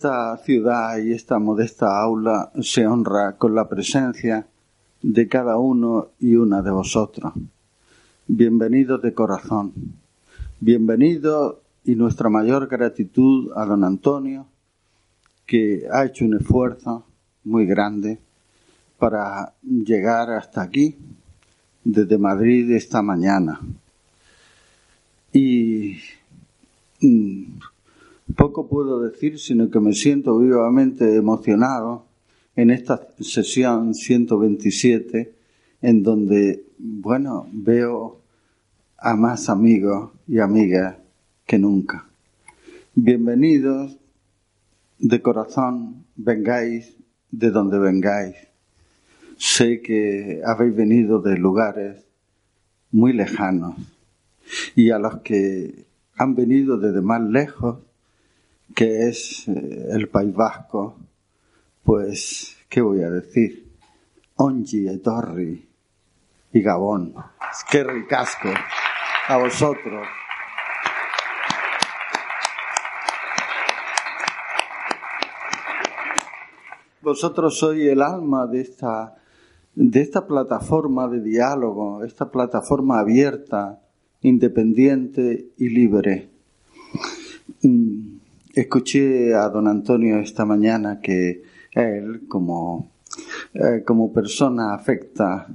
Esta ciudad y esta modesta aula se honra con la presencia de cada uno y una de vosotros. Bienvenidos de corazón. Bienvenidos y nuestra mayor gratitud a don Antonio, que ha hecho un esfuerzo muy grande para llegar hasta aquí desde Madrid esta mañana. Y mm, poco puedo decir, sino que me siento vivamente emocionado en esta sesión 127, en donde, bueno, veo a más amigos y amigas que nunca. Bienvenidos de corazón, vengáis de donde vengáis. Sé que habéis venido de lugares muy lejanos y a los que han venido desde más lejos, que es eh, el País Vasco, pues, ¿qué voy a decir? Ongi, Etorri y Gabón. ¡Qué ricasco! A vosotros. Vosotros sois el alma de esta, de esta plataforma de diálogo, esta plataforma abierta, independiente y libre. Mm, Escuché a don Antonio esta mañana que él, como, eh, como persona afecta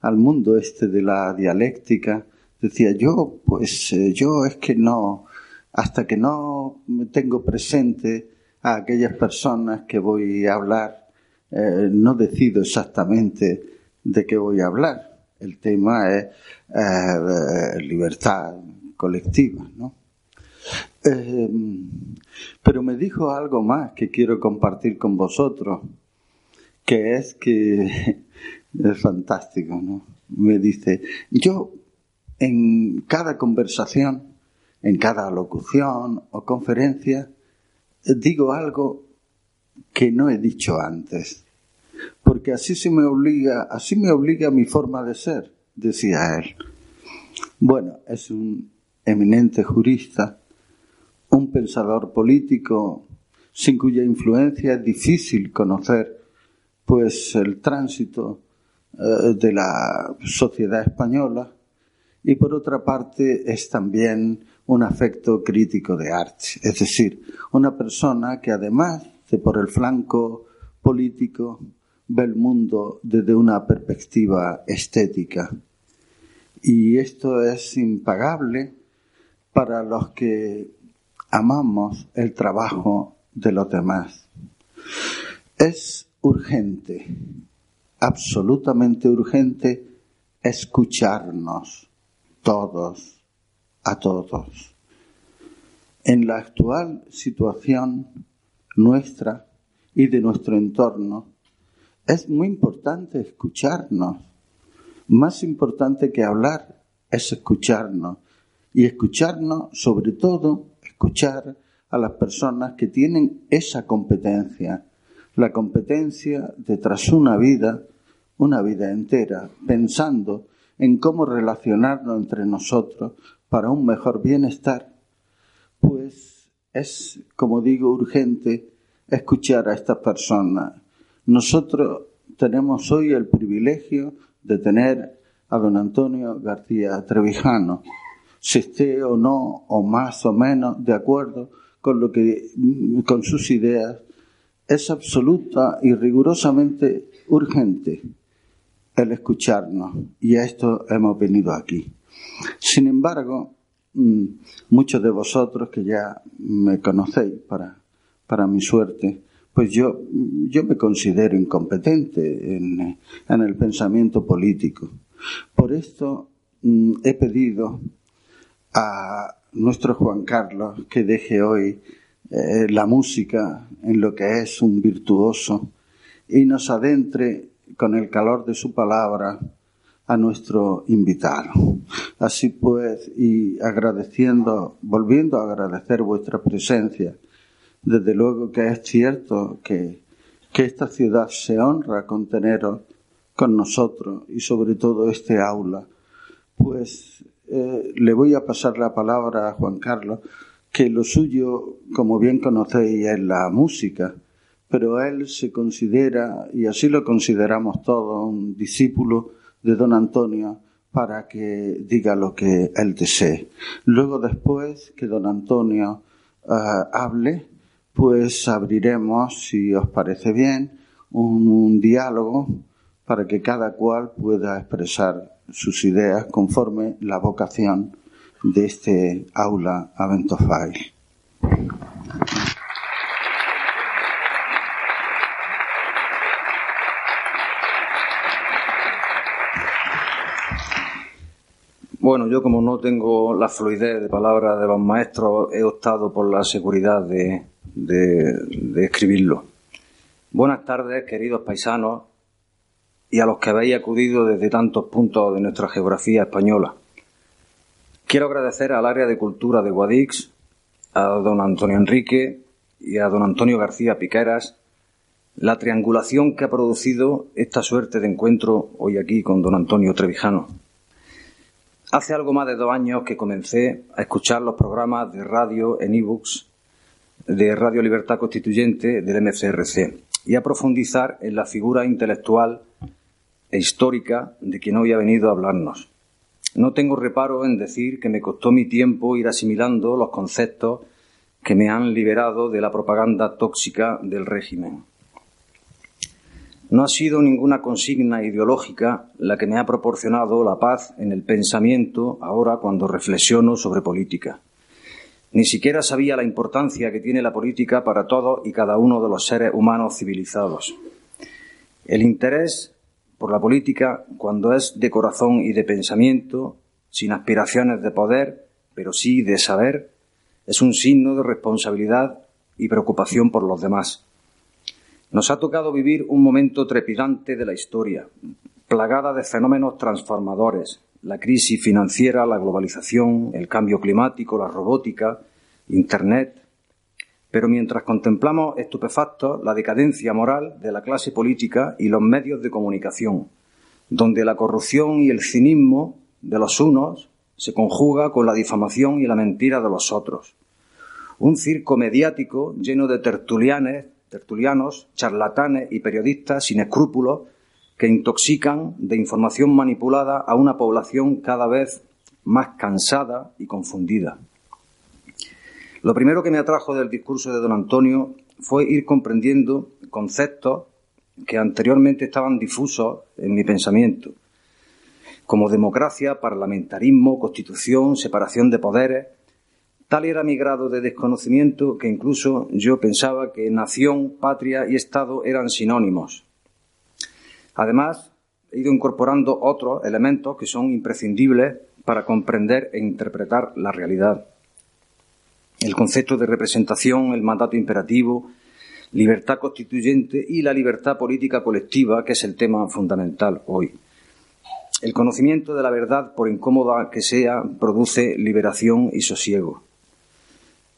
al mundo este de la dialéctica, decía yo, pues eh, yo es que no, hasta que no me tengo presente a aquellas personas que voy a hablar, eh, no decido exactamente de qué voy a hablar. El tema es libertad colectiva, ¿no? Eh, pero me dijo algo más que quiero compartir con vosotros, que es que es fantástico, ¿no? Me dice, yo en cada conversación, en cada locución o conferencia, digo algo que no he dicho antes, porque así se me obliga, así me obliga mi forma de ser, decía él. Bueno, es un eminente jurista un pensador político sin cuya influencia es difícil conocer pues el tránsito eh, de la sociedad española y por otra parte es también un afecto crítico de arte, es decir, una persona que además de por el flanco político ve el mundo desde una perspectiva estética. Y esto es impagable para los que amamos el trabajo de los demás. Es urgente, absolutamente urgente, escucharnos todos, a todos. En la actual situación nuestra y de nuestro entorno, es muy importante escucharnos. Más importante que hablar es escucharnos. Y escucharnos sobre todo escuchar a las personas que tienen esa competencia, la competencia de tras una vida, una vida entera, pensando en cómo relacionarnos entre nosotros para un mejor bienestar, pues es, como digo, urgente escuchar a estas personas. Nosotros tenemos hoy el privilegio de tener a don Antonio García Trevijano, se esté o no, o más o menos, de acuerdo con lo que con sus ideas es absoluta y rigurosamente urgente el escucharnos y a esto hemos venido aquí. Sin embargo, mm, muchos de vosotros que ya me conocéis para, para mi suerte, pues yo, yo me considero incompetente en, en el pensamiento político. Por esto mm, he pedido a nuestro Juan Carlos que deje hoy eh, la música en lo que es un virtuoso y nos adentre con el calor de su palabra a nuestro invitado. Así pues, y agradeciendo, volviendo a agradecer vuestra presencia, desde luego que es cierto que, que esta ciudad se honra con teneros con nosotros y sobre todo este aula, pues eh, le voy a pasar la palabra a Juan Carlos, que lo suyo, como bien conocéis, es la música, pero él se considera, y así lo consideramos todos, un discípulo de don Antonio para que diga lo que él desee. Luego después que don Antonio eh, hable, pues abriremos, si os parece bien, un diálogo para que cada cual pueda expresar sus ideas conforme la vocación de este aula Aventofile. Bueno, yo como no tengo la fluidez de palabras de los maestros, he optado por la seguridad de, de escribirlo. Buenas tardes, queridos paisanos, y a los que habéis acudido desde tantos puntos de nuestra geografía española. Quiero agradecer al área de cultura de Guadix, a don Antonio Enrique y a don Antonio García Piqueras la triangulación que ha producido esta suerte de encuentro hoy aquí con don Antonio Trevijano. Hace algo más de dos años que comencé a escuchar los programas de radio en ebooks de Radio Libertad Constituyente del MCRC y a profundizar en la figura intelectual e histórica de quien hoy ha venido a hablarnos. No tengo reparo en decir que me costó mi tiempo ir asimilando los conceptos que me han liberado de la propaganda tóxica del régimen. No ha sido ninguna consigna ideológica la que me ha proporcionado la paz en el pensamiento ahora cuando reflexiono sobre política. Ni siquiera sabía la importancia que tiene la política para todos y cada uno de los seres humanos civilizados. El interés por la política cuando es de corazón y de pensamiento, sin aspiraciones de poder, pero sí de saber, es un signo de responsabilidad y preocupación por los demás. Nos ha tocado vivir un momento trepidante de la historia, plagada de fenómenos transformadores, la crisis financiera, la globalización, el cambio climático, la robótica, Internet, pero mientras contemplamos estupefactos la decadencia moral de la clase política y los medios de comunicación, donde la corrupción y el cinismo de los unos se conjuga con la difamación y la mentira de los otros. Un circo mediático lleno de tertulianes, tertulianos, charlatanes y periodistas sin escrúpulos que intoxican de información manipulada a una población cada vez más cansada y confundida. Lo primero que me atrajo del discurso de don Antonio fue ir comprendiendo conceptos que anteriormente estaban difusos en mi pensamiento, como democracia, parlamentarismo, constitución, separación de poderes. Tal era mi grado de desconocimiento que incluso yo pensaba que nación, patria y Estado eran sinónimos. Además, he ido incorporando otros elementos que son imprescindibles para comprender e interpretar la realidad el concepto de representación, el mandato imperativo, libertad constituyente y la libertad política colectiva, que es el tema fundamental hoy. El conocimiento de la verdad, por incómoda que sea, produce liberación y sosiego.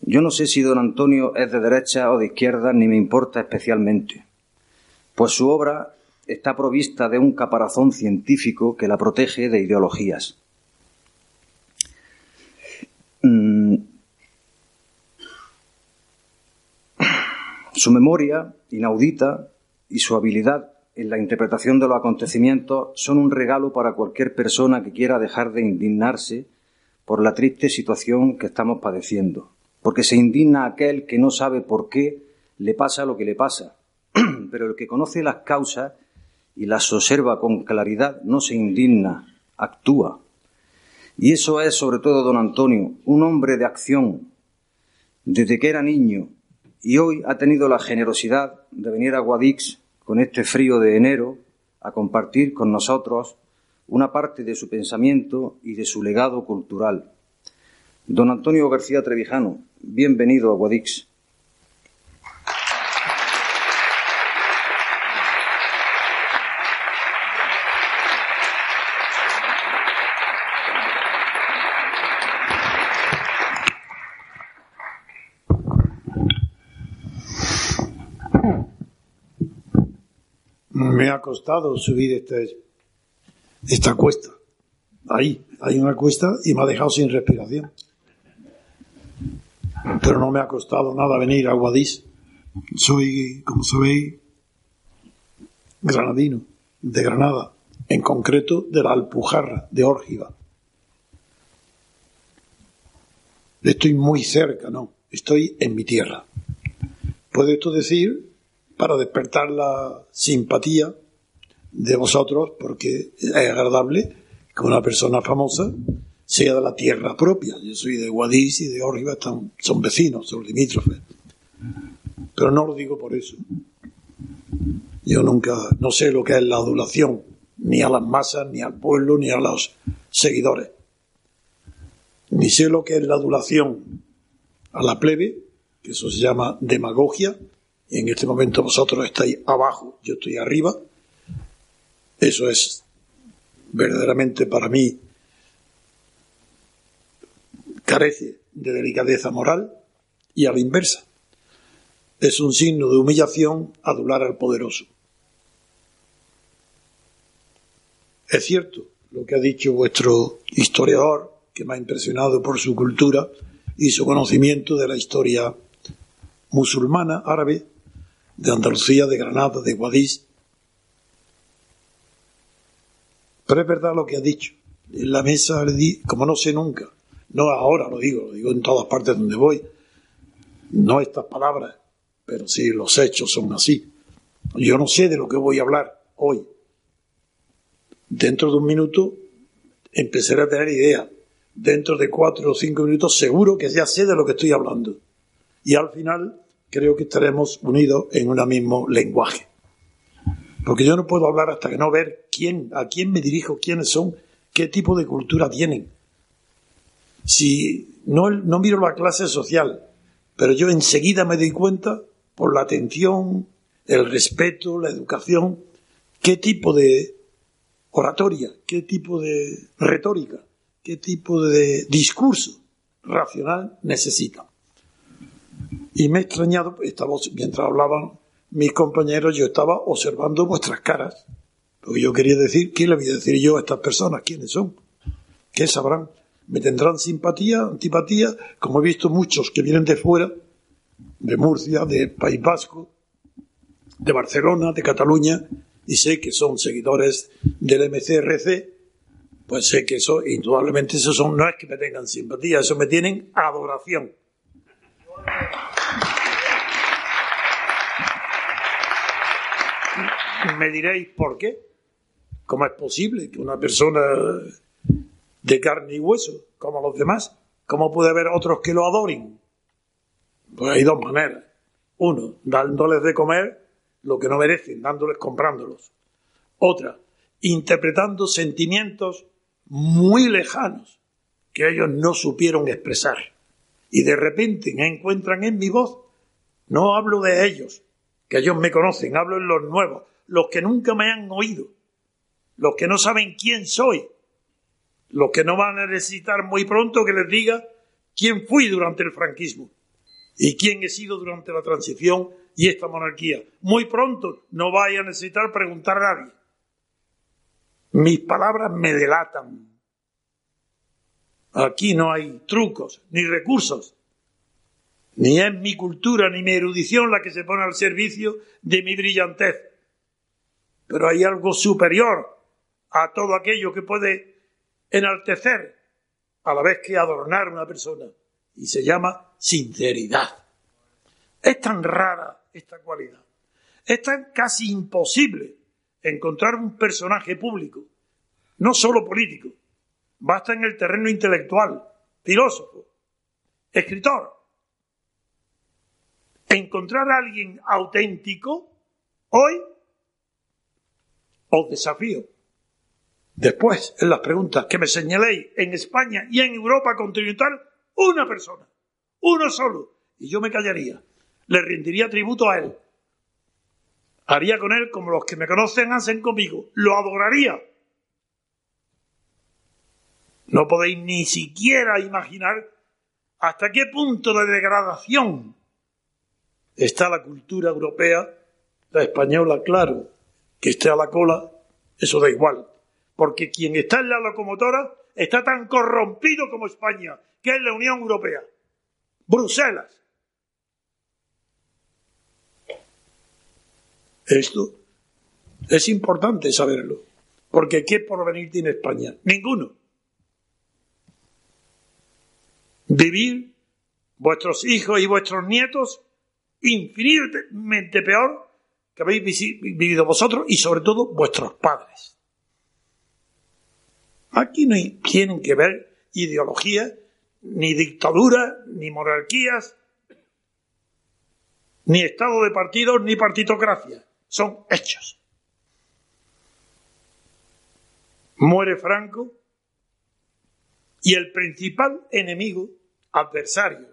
Yo no sé si don Antonio es de derecha o de izquierda, ni me importa especialmente, pues su obra está provista de un caparazón científico que la protege de ideologías. Su memoria inaudita y su habilidad en la interpretación de los acontecimientos son un regalo para cualquier persona que quiera dejar de indignarse por la triste situación que estamos padeciendo. porque se indigna aquel que no sabe por qué le pasa lo que le pasa, pero el que conoce las causas y las observa con claridad no se indigna, actúa. Y eso es sobre todo don Antonio, un hombre de acción, desde que era niño, y hoy ha tenido la generosidad de venir a Guadix con este frío de enero a compartir con nosotros una parte de su pensamiento y de su legado cultural. Don Antonio García Trevijano, bienvenido a Guadix. Me ha costado subir este, esta cuesta. Ahí, hay una cuesta y me ha dejado sin respiración. Pero no me ha costado nada venir a Guadix. Soy, como sabéis, granadino, de Granada, en concreto de la Alpujarra, de Órgiva. Estoy muy cerca, no, estoy en mi tierra. Puedo esto decir para despertar la simpatía de vosotros, porque es agradable que una persona famosa sea de la tierra propia. Yo soy de Guadix y de Órgiva, son vecinos, son limítrofes. Pero no lo digo por eso. Yo nunca, no sé lo que es la adulación, ni a las masas, ni al pueblo, ni a los seguidores. Ni sé lo que es la adulación a la plebe, que eso se llama demagogia, en este momento vosotros estáis abajo, yo estoy arriba, eso es verdaderamente para mí carece de delicadeza moral y a la inversa. Es un signo de humillación adular al poderoso. Es cierto lo que ha dicho vuestro historiador, que me ha impresionado por su cultura y su conocimiento de la historia musulmana, árabe, de Andalucía, de Granada, de Guadix, Pero es verdad lo que ha dicho. En la mesa le di, como no sé nunca, no ahora lo digo, lo digo en todas partes donde voy, no estas palabras, pero sí los hechos son así. Yo no sé de lo que voy a hablar hoy. Dentro de un minuto empezaré a tener idea. Dentro de cuatro o cinco minutos seguro que ya sé de lo que estoy hablando. Y al final creo que estaremos unidos en un mismo lenguaje. Porque yo no puedo hablar hasta que no ver quién, a quién me dirijo, quiénes son, qué tipo de cultura tienen. Si no, no miro la clase social, pero yo enseguida me doy cuenta por la atención, el respeto, la educación, qué tipo de oratoria, qué tipo de retórica, qué tipo de discurso racional necesitan. Y me he extrañado, mientras hablaban mis compañeros, yo estaba observando vuestras caras. Porque yo quería decir, ¿qué le voy a decir yo a estas personas? ¿Quiénes son? ¿Qué sabrán? ¿Me tendrán simpatía, antipatía? Como he visto muchos que vienen de fuera, de Murcia, de País Vasco, de Barcelona, de Cataluña, y sé que son seguidores del MCRC, pues sé que eso, indudablemente, eso son, no es que me tengan simpatía, eso me tienen adoración. Me diréis, ¿por qué? ¿Cómo es posible que una persona de carne y hueso, como los demás, cómo puede haber otros que lo adoren? Pues hay dos maneras. Uno, dándoles de comer lo que no merecen, dándoles, comprándolos. Otra, interpretando sentimientos muy lejanos que ellos no supieron expresar. Y de repente encuentran en mi voz, no hablo de ellos, que ellos me conocen, hablo en los nuevos, los que nunca me han oído, los que no saben quién soy, los que no van a necesitar muy pronto que les diga quién fui durante el franquismo y quién he sido durante la transición y esta monarquía. Muy pronto no vaya a necesitar preguntar a nadie. Mis palabras me delatan. Aquí no hay trucos ni recursos. Ni es mi cultura ni mi erudición la que se pone al servicio de mi brillantez pero hay algo superior a todo aquello que puede enaltecer a la vez que adornar a una persona y se llama sinceridad. Es tan rara esta cualidad. Es tan casi imposible encontrar un personaje público, no solo político, basta en el terreno intelectual, filósofo, escritor. Encontrar a alguien auténtico hoy os desafío. Después, en las preguntas que me señaléis en España y en Europa continental, una persona, uno solo, y yo me callaría, le rendiría tributo a él. Haría con él como los que me conocen hacen conmigo, lo adoraría. No podéis ni siquiera imaginar hasta qué punto de degradación está la cultura europea, la española, claro, que esté a la cola, eso da igual, porque quien está en la locomotora está tan corrompido como España, que es la Unión Europea. Bruselas. Esto es importante saberlo, porque ¿qué porvenir tiene España? Ninguno. Vivir vuestros hijos y vuestros nietos infinitamente peor que habéis vivido vosotros y sobre todo vuestros padres. Aquí no tienen que ver ideologías, ni dictaduras, ni monarquías, ni estado de partidos, ni partitocracia. Son hechos. Muere Franco y el principal enemigo, adversario,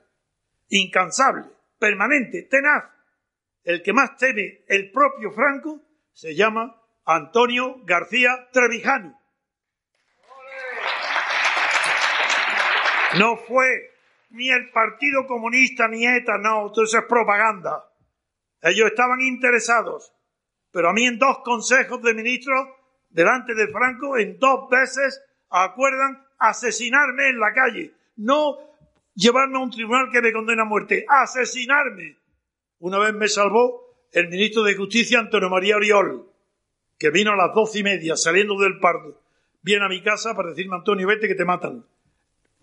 incansable, permanente, tenaz, el que más teme el propio Franco se llama Antonio García Trevijano. No fue ni el Partido Comunista ni ETA, no, todo eso es propaganda. Ellos estaban interesados, pero a mí en dos consejos de ministros delante de Franco, en dos veces acuerdan asesinarme en la calle, no llevarme a un tribunal que me condena a muerte, asesinarme. Una vez me salvó el ministro de Justicia, Antonio María Oriol, que vino a las doce y media saliendo del pardo. Viene a mi casa para decirme, Antonio, vete que te matan.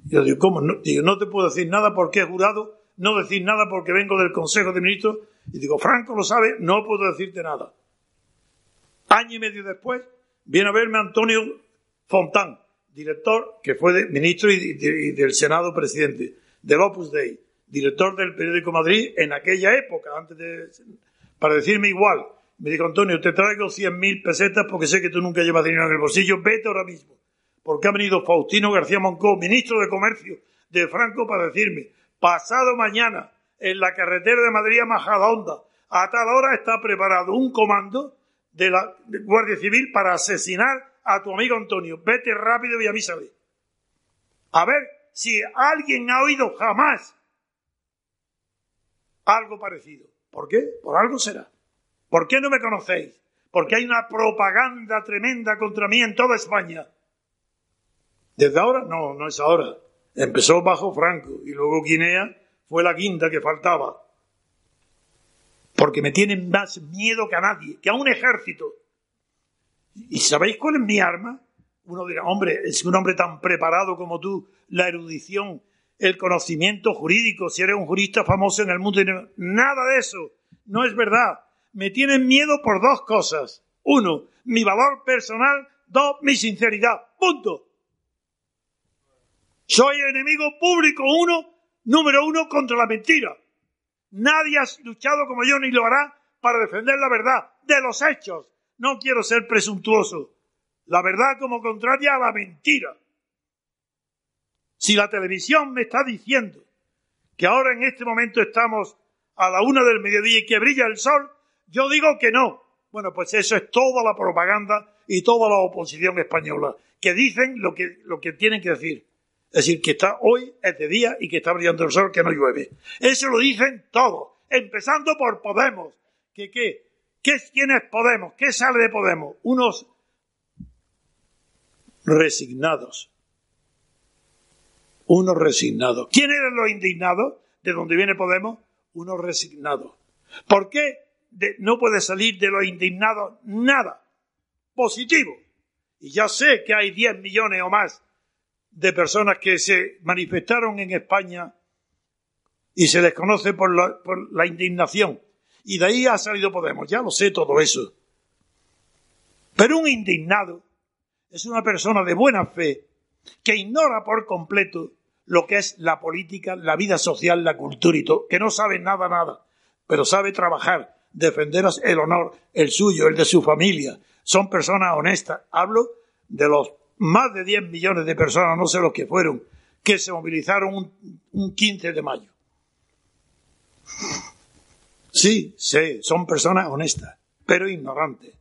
Yo digo, ¿cómo? No, digo, no te puedo decir nada porque he jurado, no decir nada porque vengo del Consejo de Ministros. Y digo, Franco lo sabe, no puedo decirte nada. Año y medio después, viene a verme Antonio Fontán, director, que fue ministro y, del Senado presidente, del Opus Dei director del periódico Madrid en aquella época, antes de, para decirme igual. Me dijo, Antonio, te traigo 100.000 pesetas porque sé que tú nunca llevas dinero en el bolsillo, vete ahora mismo. Porque ha venido Faustino García Moncó, ministro de Comercio de Franco, para decirme, pasado mañana, en la carretera de Madrid a Majadahonda, a tal hora está preparado un comando de la Guardia Civil para asesinar a tu amigo Antonio. Vete rápido y avísale. A ver si alguien ha oído jamás algo parecido. ¿Por qué? Por algo será. ¿Por qué no me conocéis? Porque hay una propaganda tremenda contra mí en toda España. ¿Desde ahora? No, no es ahora. Empezó bajo Franco y luego Guinea fue la quinta que faltaba. Porque me tienen más miedo que a nadie, que a un ejército. ¿Y sabéis cuál es mi arma? Uno dirá, hombre, es un hombre tan preparado como tú, la erudición el conocimiento jurídico, si eres un jurista famoso en el mundo. Nada de eso. No es verdad. Me tienen miedo por dos cosas. Uno, mi valor personal. Dos, mi sinceridad. Punto. Soy enemigo público uno, número uno contra la mentira. Nadie ha luchado como yo ni lo hará para defender la verdad de los hechos. No quiero ser presuntuoso. La verdad como contraria a la mentira. Si la televisión me está diciendo que ahora en este momento estamos a la una del mediodía y que brilla el sol, yo digo que no. Bueno, pues eso es toda la propaganda y toda la oposición española, que dicen lo que, lo que tienen que decir. Es decir, que está hoy es de día y que está brillando el sol, que no llueve. Eso lo dicen todos, empezando por Podemos. ¿Qué qué? ¿Qué quién es Podemos? ¿Qué sale de Podemos? Unos resignados, unos resignados. ¿Quién eran los indignados? ¿De dónde viene Podemos? Unos resignados. ¿Por qué no puede salir de los indignados nada positivo? Y ya sé que hay 10 millones o más de personas que se manifestaron en España y se les conoce por la, por la indignación. Y de ahí ha salido Podemos, ya lo sé todo eso. Pero un indignado es una persona de buena fe que ignora por completo lo que es la política, la vida social, la cultura y todo, que no sabe nada, nada, pero sabe trabajar, defender el honor, el suyo, el de su familia. Son personas honestas. Hablo de los más de 10 millones de personas, no sé los que fueron, que se movilizaron un, un 15 de mayo. Sí, sí, son personas honestas, pero ignorantes.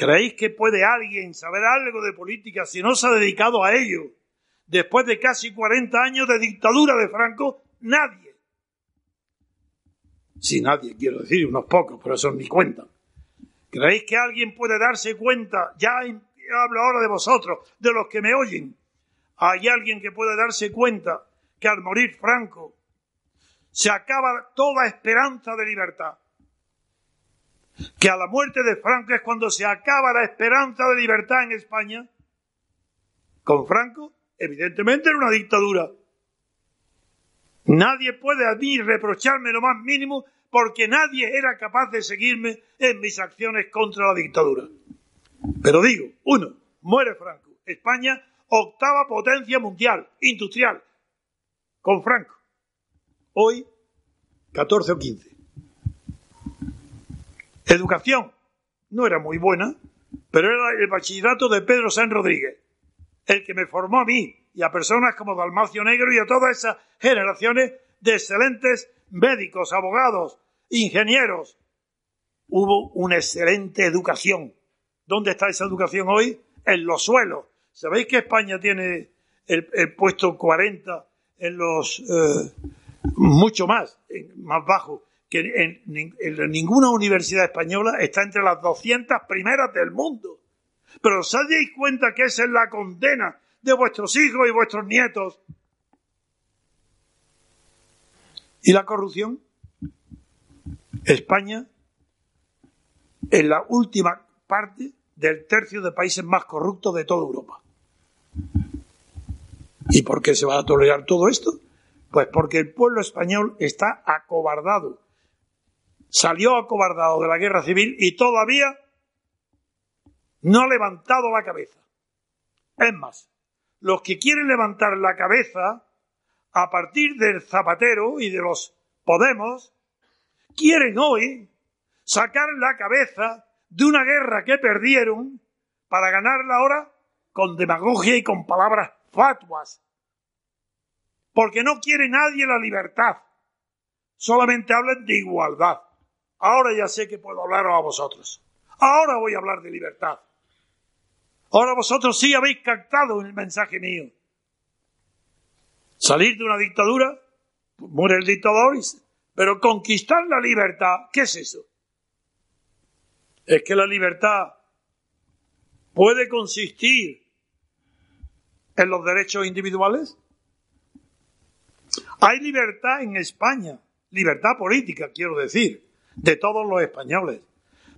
¿Creéis que puede alguien saber algo de política si no se ha dedicado a ello? Después de casi 40 años de dictadura de Franco, nadie. Sí, nadie, quiero decir, unos pocos, pero eso ni cuenta. ¿Creéis que alguien puede darse cuenta? Ya hablo ahora de vosotros, de los que me oyen. ¿Hay alguien que puede darse cuenta que al morir Franco se acaba toda esperanza de libertad? Que a la muerte de Franco es cuando se acaba la esperanza de libertad en España. Con Franco, evidentemente, era una dictadura. Nadie puede a mí reprocharme lo más mínimo porque nadie era capaz de seguirme en mis acciones contra la dictadura. Pero digo, uno, muere Franco. España, octava potencia mundial, industrial, con Franco. Hoy, 14 o 15. Educación no era muy buena, pero era el bachillerato de Pedro San Rodríguez, el que me formó a mí y a personas como Dalmacio Negro y a todas esas generaciones de excelentes médicos, abogados, ingenieros. Hubo una excelente educación. ¿Dónde está esa educación hoy? En los suelos. ¿Sabéis que España tiene el, puesto 40 en los... Eh, mucho más, más bajo que en, ninguna universidad española está entre las 200 primeras del mundo. Pero ¿os dais cuenta que esa es la condena de vuestros hijos y vuestros nietos? ¿Y la corrupción? España es la última parte del tercio de países más corruptos de toda Europa. ¿Y por qué se va a tolerar todo esto? Pues porque el pueblo español está acobardado salió acobardado de la guerra civil y todavía no ha levantado la cabeza. Es más, los que quieren levantar la cabeza a partir del Zapatero y de los Podemos, quieren hoy sacar la cabeza de una guerra que perdieron para ganarla ahora con demagogia y con palabras fatuas. Porque no quiere nadie la libertad. Solamente hablan de igualdad. Ahora ya sé que puedo hablaros a vosotros. Ahora voy a hablar de libertad. Ahora vosotros sí habéis captado el mensaje mío. Salir de una dictadura, muere el dictador, pero conquistar la libertad, ¿qué es eso? Es que la libertad puede consistir en los derechos individuales. Hay libertad en España, libertad política, quiero decir de todos los españoles,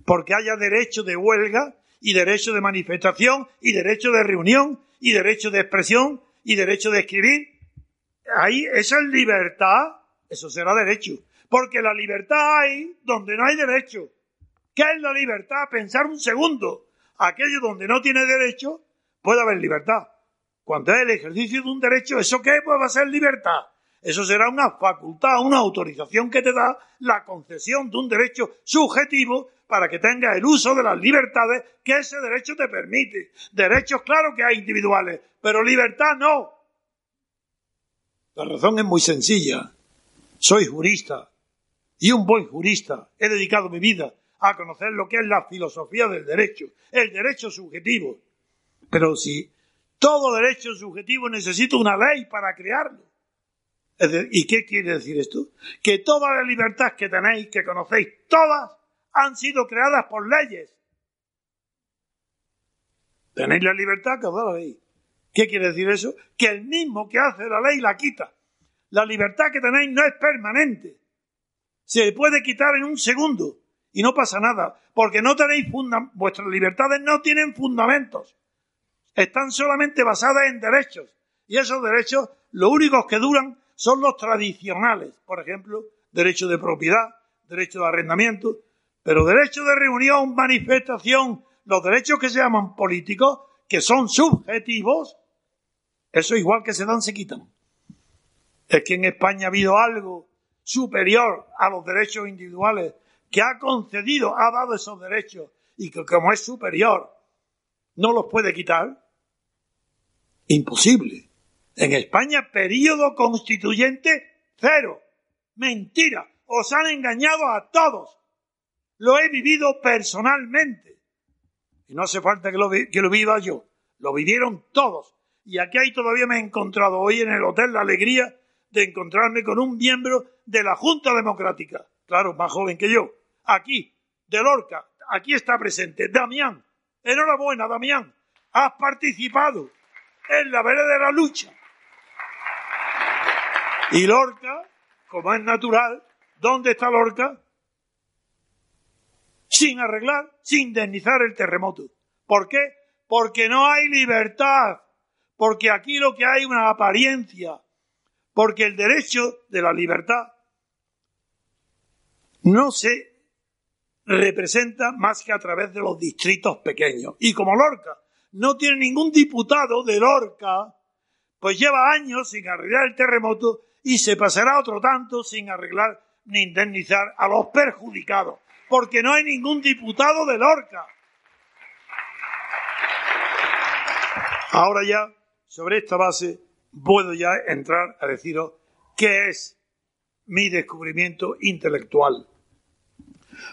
porque haya derecho de huelga y derecho de manifestación y derecho de reunión y derecho de expresión y derecho de escribir. Ahí esa es libertad, eso será derecho, porque la libertad hay donde no hay derecho. ¿Qué es la libertad? Pensar un segundo. Aquello donde no tiene derecho, puede haber libertad. Cuando es el ejercicio de un derecho, ¿eso qué puede ser libertad? Eso será una facultad, una autorización que te da la concesión de un derecho subjetivo para que tengas el uso de las libertades que ese derecho te permite. Derechos, claro que hay individuales, pero libertad no. La razón es muy sencilla. Soy jurista y un buen jurista. He dedicado mi vida a conocer lo que es la filosofía del derecho, el derecho subjetivo. Pero si todo derecho subjetivo necesita una ley para crearlo, ¿Y qué quiere decir esto? Que todas las libertades que tenéis, que conocéis, todas han sido creadas por leyes. Tenéis la libertad que os da la ley. ¿Qué quiere decir eso? Que el mismo que hace la ley la quita. La libertad que tenéis no es permanente. Se puede quitar en un segundo y no pasa nada, porque no tenéis fundamentos. Vuestras libertades no tienen fundamentos. Están solamente basadas en derechos. Y esos derechos, lo únicos que duran son los tradicionales, por ejemplo, derecho de propiedad, derecho de arrendamiento, pero derecho de reunión, manifestación, los derechos que se llaman políticos, que son subjetivos, eso igual que se dan, se quitan. Es que en España ha habido algo superior a los derechos individuales que ha concedido, ha dado esos derechos y que como es superior, no los puede quitar. Imposible. En España, periodo constituyente cero. Mentira. Os han engañado a todos. Lo he vivido personalmente. Y no hace falta que lo, que lo viva yo. Lo vivieron todos. Y aquí hay todavía me he encontrado hoy en el Hotel La Alegría de encontrarme con un miembro de la Junta Democrática. Claro, más joven que yo. Aquí, de Lorca. Aquí está presente. Damián. Enhorabuena, Damián. Has participado en la verdadera lucha. Y Lorca, como es natural, ¿dónde está Lorca? Sin arreglar, sin indemnizar el terremoto. ¿Por qué? Porque no hay libertad. Porque aquí lo que hay es una apariencia. Porque el derecho de la libertad no se representa más que a través de los distritos pequeños. Y como Lorca no tiene ningún diputado de Lorca, pues lleva años sin arreglar el terremoto y se pasará otro tanto sin arreglar ni indemnizar a los perjudicados, porque no hay ningún diputado de Lorca. Ahora ya, sobre esta base, puedo ya entrar a deciros qué es mi descubrimiento intelectual.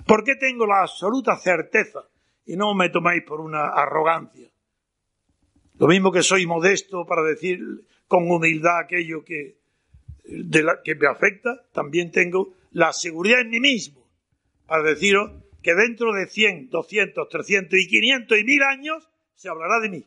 ¿Por qué tengo la absoluta certeza? Y no me tomáis por una arrogancia. Lo mismo que soy modesto para decir con humildad aquello que, de la, que me afecta, también tengo la seguridad en mí mismo para deciros que dentro de 100, 200, 300 y 500 y 1000 años se hablará de mí.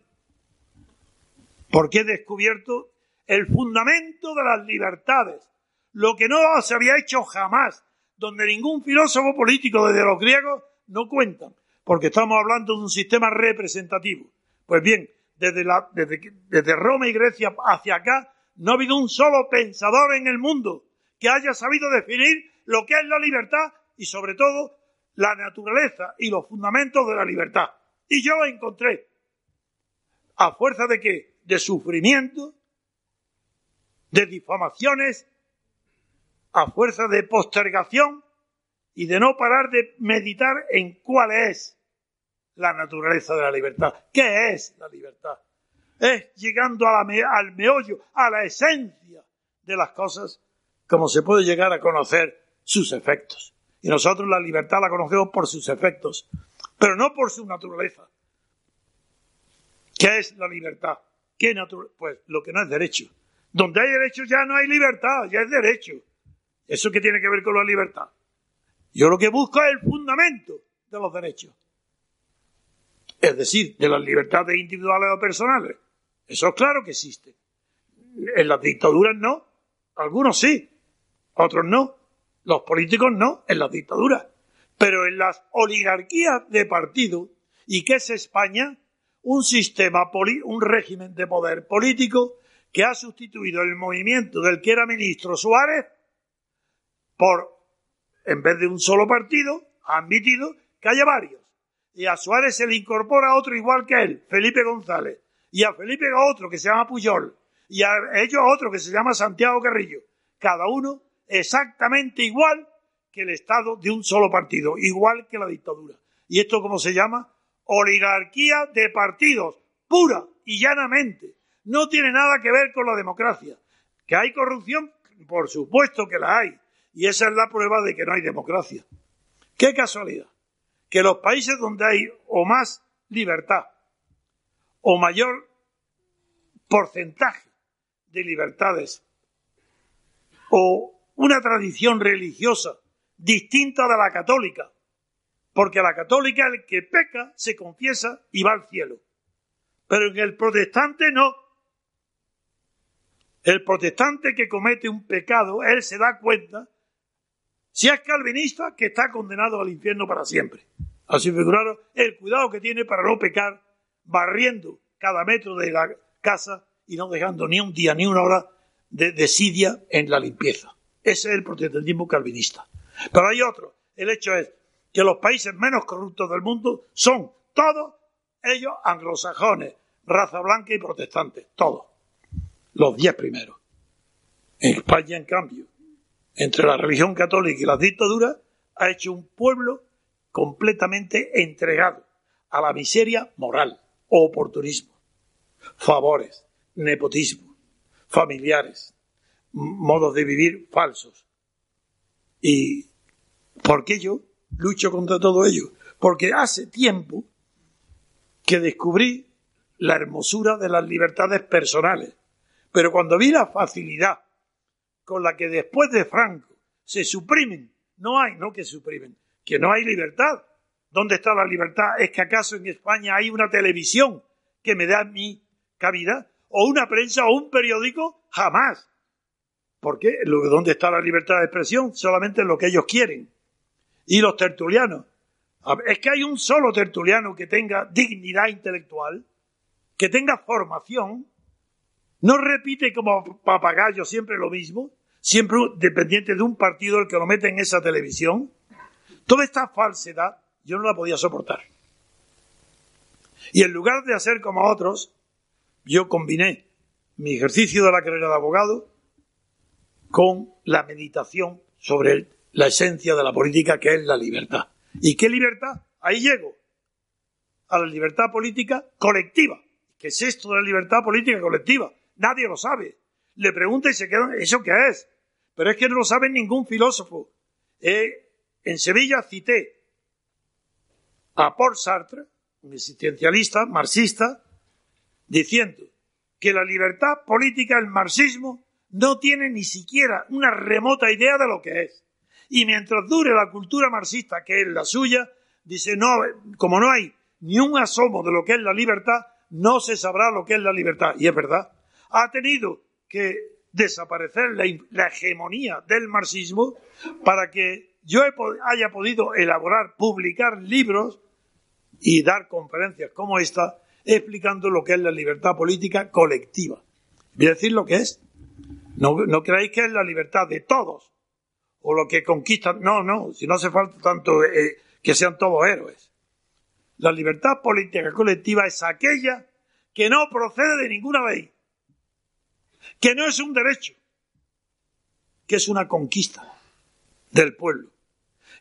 Porque he descubierto el fundamento de las libertades, lo que no se había hecho jamás, donde ningún filósofo político desde los griegos no cuentan, porque estamos hablando de un sistema representativo. Pues bien, desde, la, desde, desde Roma y Grecia hacia acá, no ha habido un solo pensador en el mundo que haya sabido definir lo que es la libertad y sobre todo la naturaleza y los fundamentos de la libertad. Y yo lo encontré. ¿A fuerza de qué? De sufrimiento, de difamaciones, a fuerza de postergación y de no parar de meditar en cuál es la naturaleza de la libertad. ¿Qué es la libertad? Es llegando a al meollo, a la esencia de las cosas, como se puede llegar a conocer sus efectos. Y nosotros la libertad la conocemos por sus efectos, pero no por su naturaleza. ¿Qué es la libertad? ¿Qué pues lo que no es derecho. Donde hay derecho ya no hay libertad, ya es derecho. ¿Eso qué tiene que ver con la libertad? Yo lo que busco es el fundamento de los derechos. Es decir, de las libertades individuales o personales. Eso es claro que existe. En las dictaduras no. Algunos sí, otros no. Los políticos no, en las dictaduras. Pero en las oligarquías de partido, ¿y qué es España? Un sistema, un régimen de poder político que ha sustituido el movimiento del que era ministro Suárez por, en vez de un solo partido, ha admitido que haya varios. Y a Suárez se le incorpora otro igual que él, Felipe González. Y a Felipe otro que se llama Puyol. Y a ellos otro que se llama Santiago Carrillo. Cada uno exactamente igual que el Estado de un solo partido, igual que la dictadura. ¿Y esto cómo se llama? Oligarquía de partidos, pura y llanamente. No tiene nada que ver con la democracia. ¿Que hay corrupción? Por supuesto que la hay. Y esa es la prueba de que no hay democracia. Qué casualidad. Que los países donde hay o más libertad o mayor porcentaje de libertades o una tradición religiosa distinta de la católica, porque la católica el que peca se confiesa y va al cielo, pero en el protestante no. El protestante que comete un pecado, él se da cuenta si es calvinista, que está condenado al infierno para siempre. Así figuraron el cuidado que tiene para no pecar, barriendo cada metro de la casa y no dejando ni un día ni una hora de desidia en la limpieza. Ese es el protestantismo calvinista. Pero hay otro. El hecho es que los países menos corruptos del mundo son todos ellos anglosajones, raza blanca y protestantes, todos. Los diez primeros. En España, en cambio, entre la religión católica y las dictaduras, ha hecho un pueblo completamente entregado a la miseria moral, oportunismo, favores, nepotismo, familiares, modos de vivir falsos. ¿Y por qué yo lucho contra todo ello? Porque hace tiempo que descubrí la hermosura de las libertades personales. Pero cuando vi la facilidad con la que después de Franco se suprimen, no hay, no que suprimen, que no hay libertad. ¿Dónde está la libertad? ¿Es que acaso en España hay una televisión que me da mi cavidad? ¿O una prensa o un periódico? Jamás. ¿Por qué? ¿Dónde está la libertad de expresión? Solamente lo que ellos quieren. Y los tertulianos. Es que hay un solo tertuliano que tenga dignidad intelectual, que tenga formación, no repite como papagayo siempre lo mismo, siempre dependiente de un partido el que lo mete en esa televisión. Toda esta falsedad yo no la podía soportar. Y en lugar de hacer como otros, yo combiné mi ejercicio de la carrera de abogado con la meditación sobre la esencia de la política que es la libertad. ¿Y qué libertad? Ahí llego. A la libertad política colectiva. ¿Qué es esto de la libertad política colectiva? Nadie lo sabe. Le pregunta y se quedan, ¿eso qué es? Pero es que no lo sabe ningún filósofo. Eh, en Sevilla cité a Paul Sartre, un existencialista, marxista, diciendo que la libertad política, el marxismo, no tiene ni siquiera una remota idea de lo que es. Y mientras dure la cultura marxista, que es la suya, dice, no, como no hay ni un asomo de lo que es la libertad, no se sabrá lo que es la libertad. Y es verdad. Ha tenido que desaparecer la, hegemonía del marxismo para que yo haya podido elaborar, publicar libros y dar conferencias como esta explicando lo que es la libertad política colectiva. Voy a decir lo que es. No, no creáis que es la libertad de todos o lo que conquistan. No, no, si no hace falta tanto eh, que sean todos héroes. La libertad política colectiva es aquella que no procede de ninguna ley, que no es un derecho, que es una conquista del pueblo.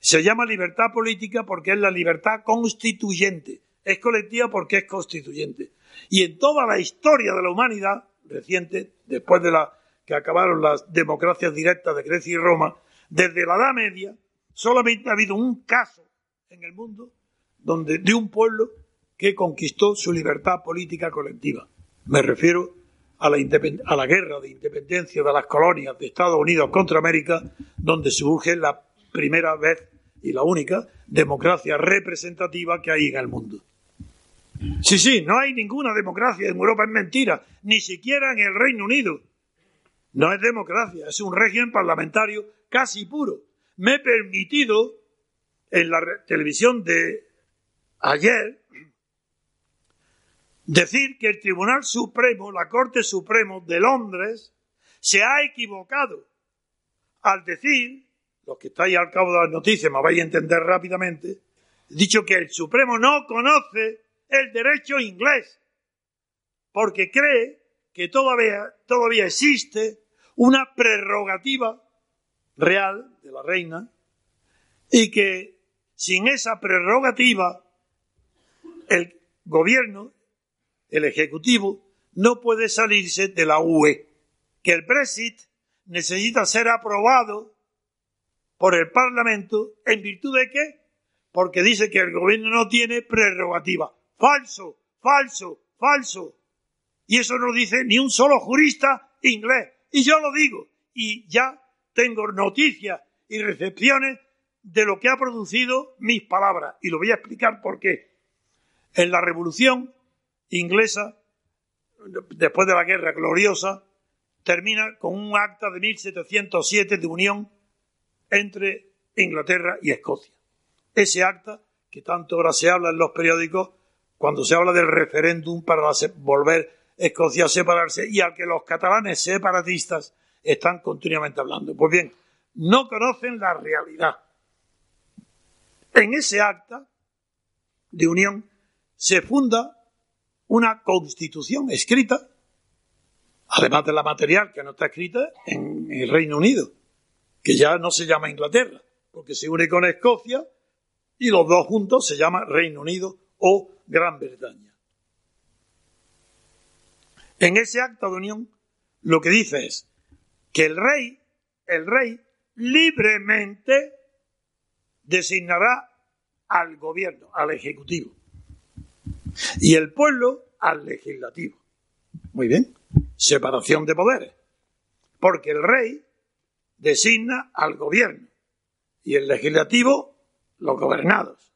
Se llama libertad política porque es la libertad constituyente, es colectiva porque es constituyente. Y en toda la historia de la humanidad reciente, después de la que acabaron las democracias directas de Grecia y Roma, desde la Edad Media, solamente ha habido un caso en el mundo donde, de un pueblo que conquistó su libertad política colectiva. Me refiero a la, a la guerra de independencia de las colonias de Estados Unidos contra América, donde surge la primera vez y la única democracia representativa que hay en el mundo. Sí, sí, no hay ninguna democracia en Europa, es mentira, ni siquiera en el Reino Unido. No es democracia, es un régimen parlamentario casi puro. Me he permitido en la televisión de ayer decir que el Tribunal Supremo, la Corte Suprema de Londres, se ha equivocado al decir, los que estáis al cabo de las noticias me vais a entender rápidamente, dicho que el Supremo no conoce el derecho inglés, porque cree que todavía, todavía existe una prerrogativa real de la reina y que sin esa prerrogativa el gobierno el Ejecutivo no puede salirse de la UE, que el Brexit necesita ser aprobado por el Parlamento en virtud de qué? Porque dice que el gobierno no tiene prerrogativa. Falso, falso, falso. Y eso no dice ni un solo jurista inglés. Y yo lo digo. Y ya tengo noticias y recepciones de lo que ha producido mis palabras. Y lo voy a explicar por qué. En la Revolución inglesa, después de la guerra gloriosa, termina con un acta de 1707 de unión entre Inglaterra y Escocia. Ese acta, que tanto ahora se habla en los periódicos, cuando se habla del referéndum para volver Escocia a separarse y al que los catalanes separatistas están continuamente hablando. Pues bien, no conocen la realidad. En ese acta de unión se funda una constitución escrita, además de la material que no está escrita en el Reino Unido, que ya no se llama Inglaterra, porque se une con Escocia y los dos juntos se llama Reino Unido o Gran Bretaña. En ese acta de unión lo que dice es que el rey, el rey libremente designará al gobierno, al ejecutivo, y el pueblo al legislativo. Muy bien, separación de poderes, porque el rey designa al gobierno y el legislativo los gobernados.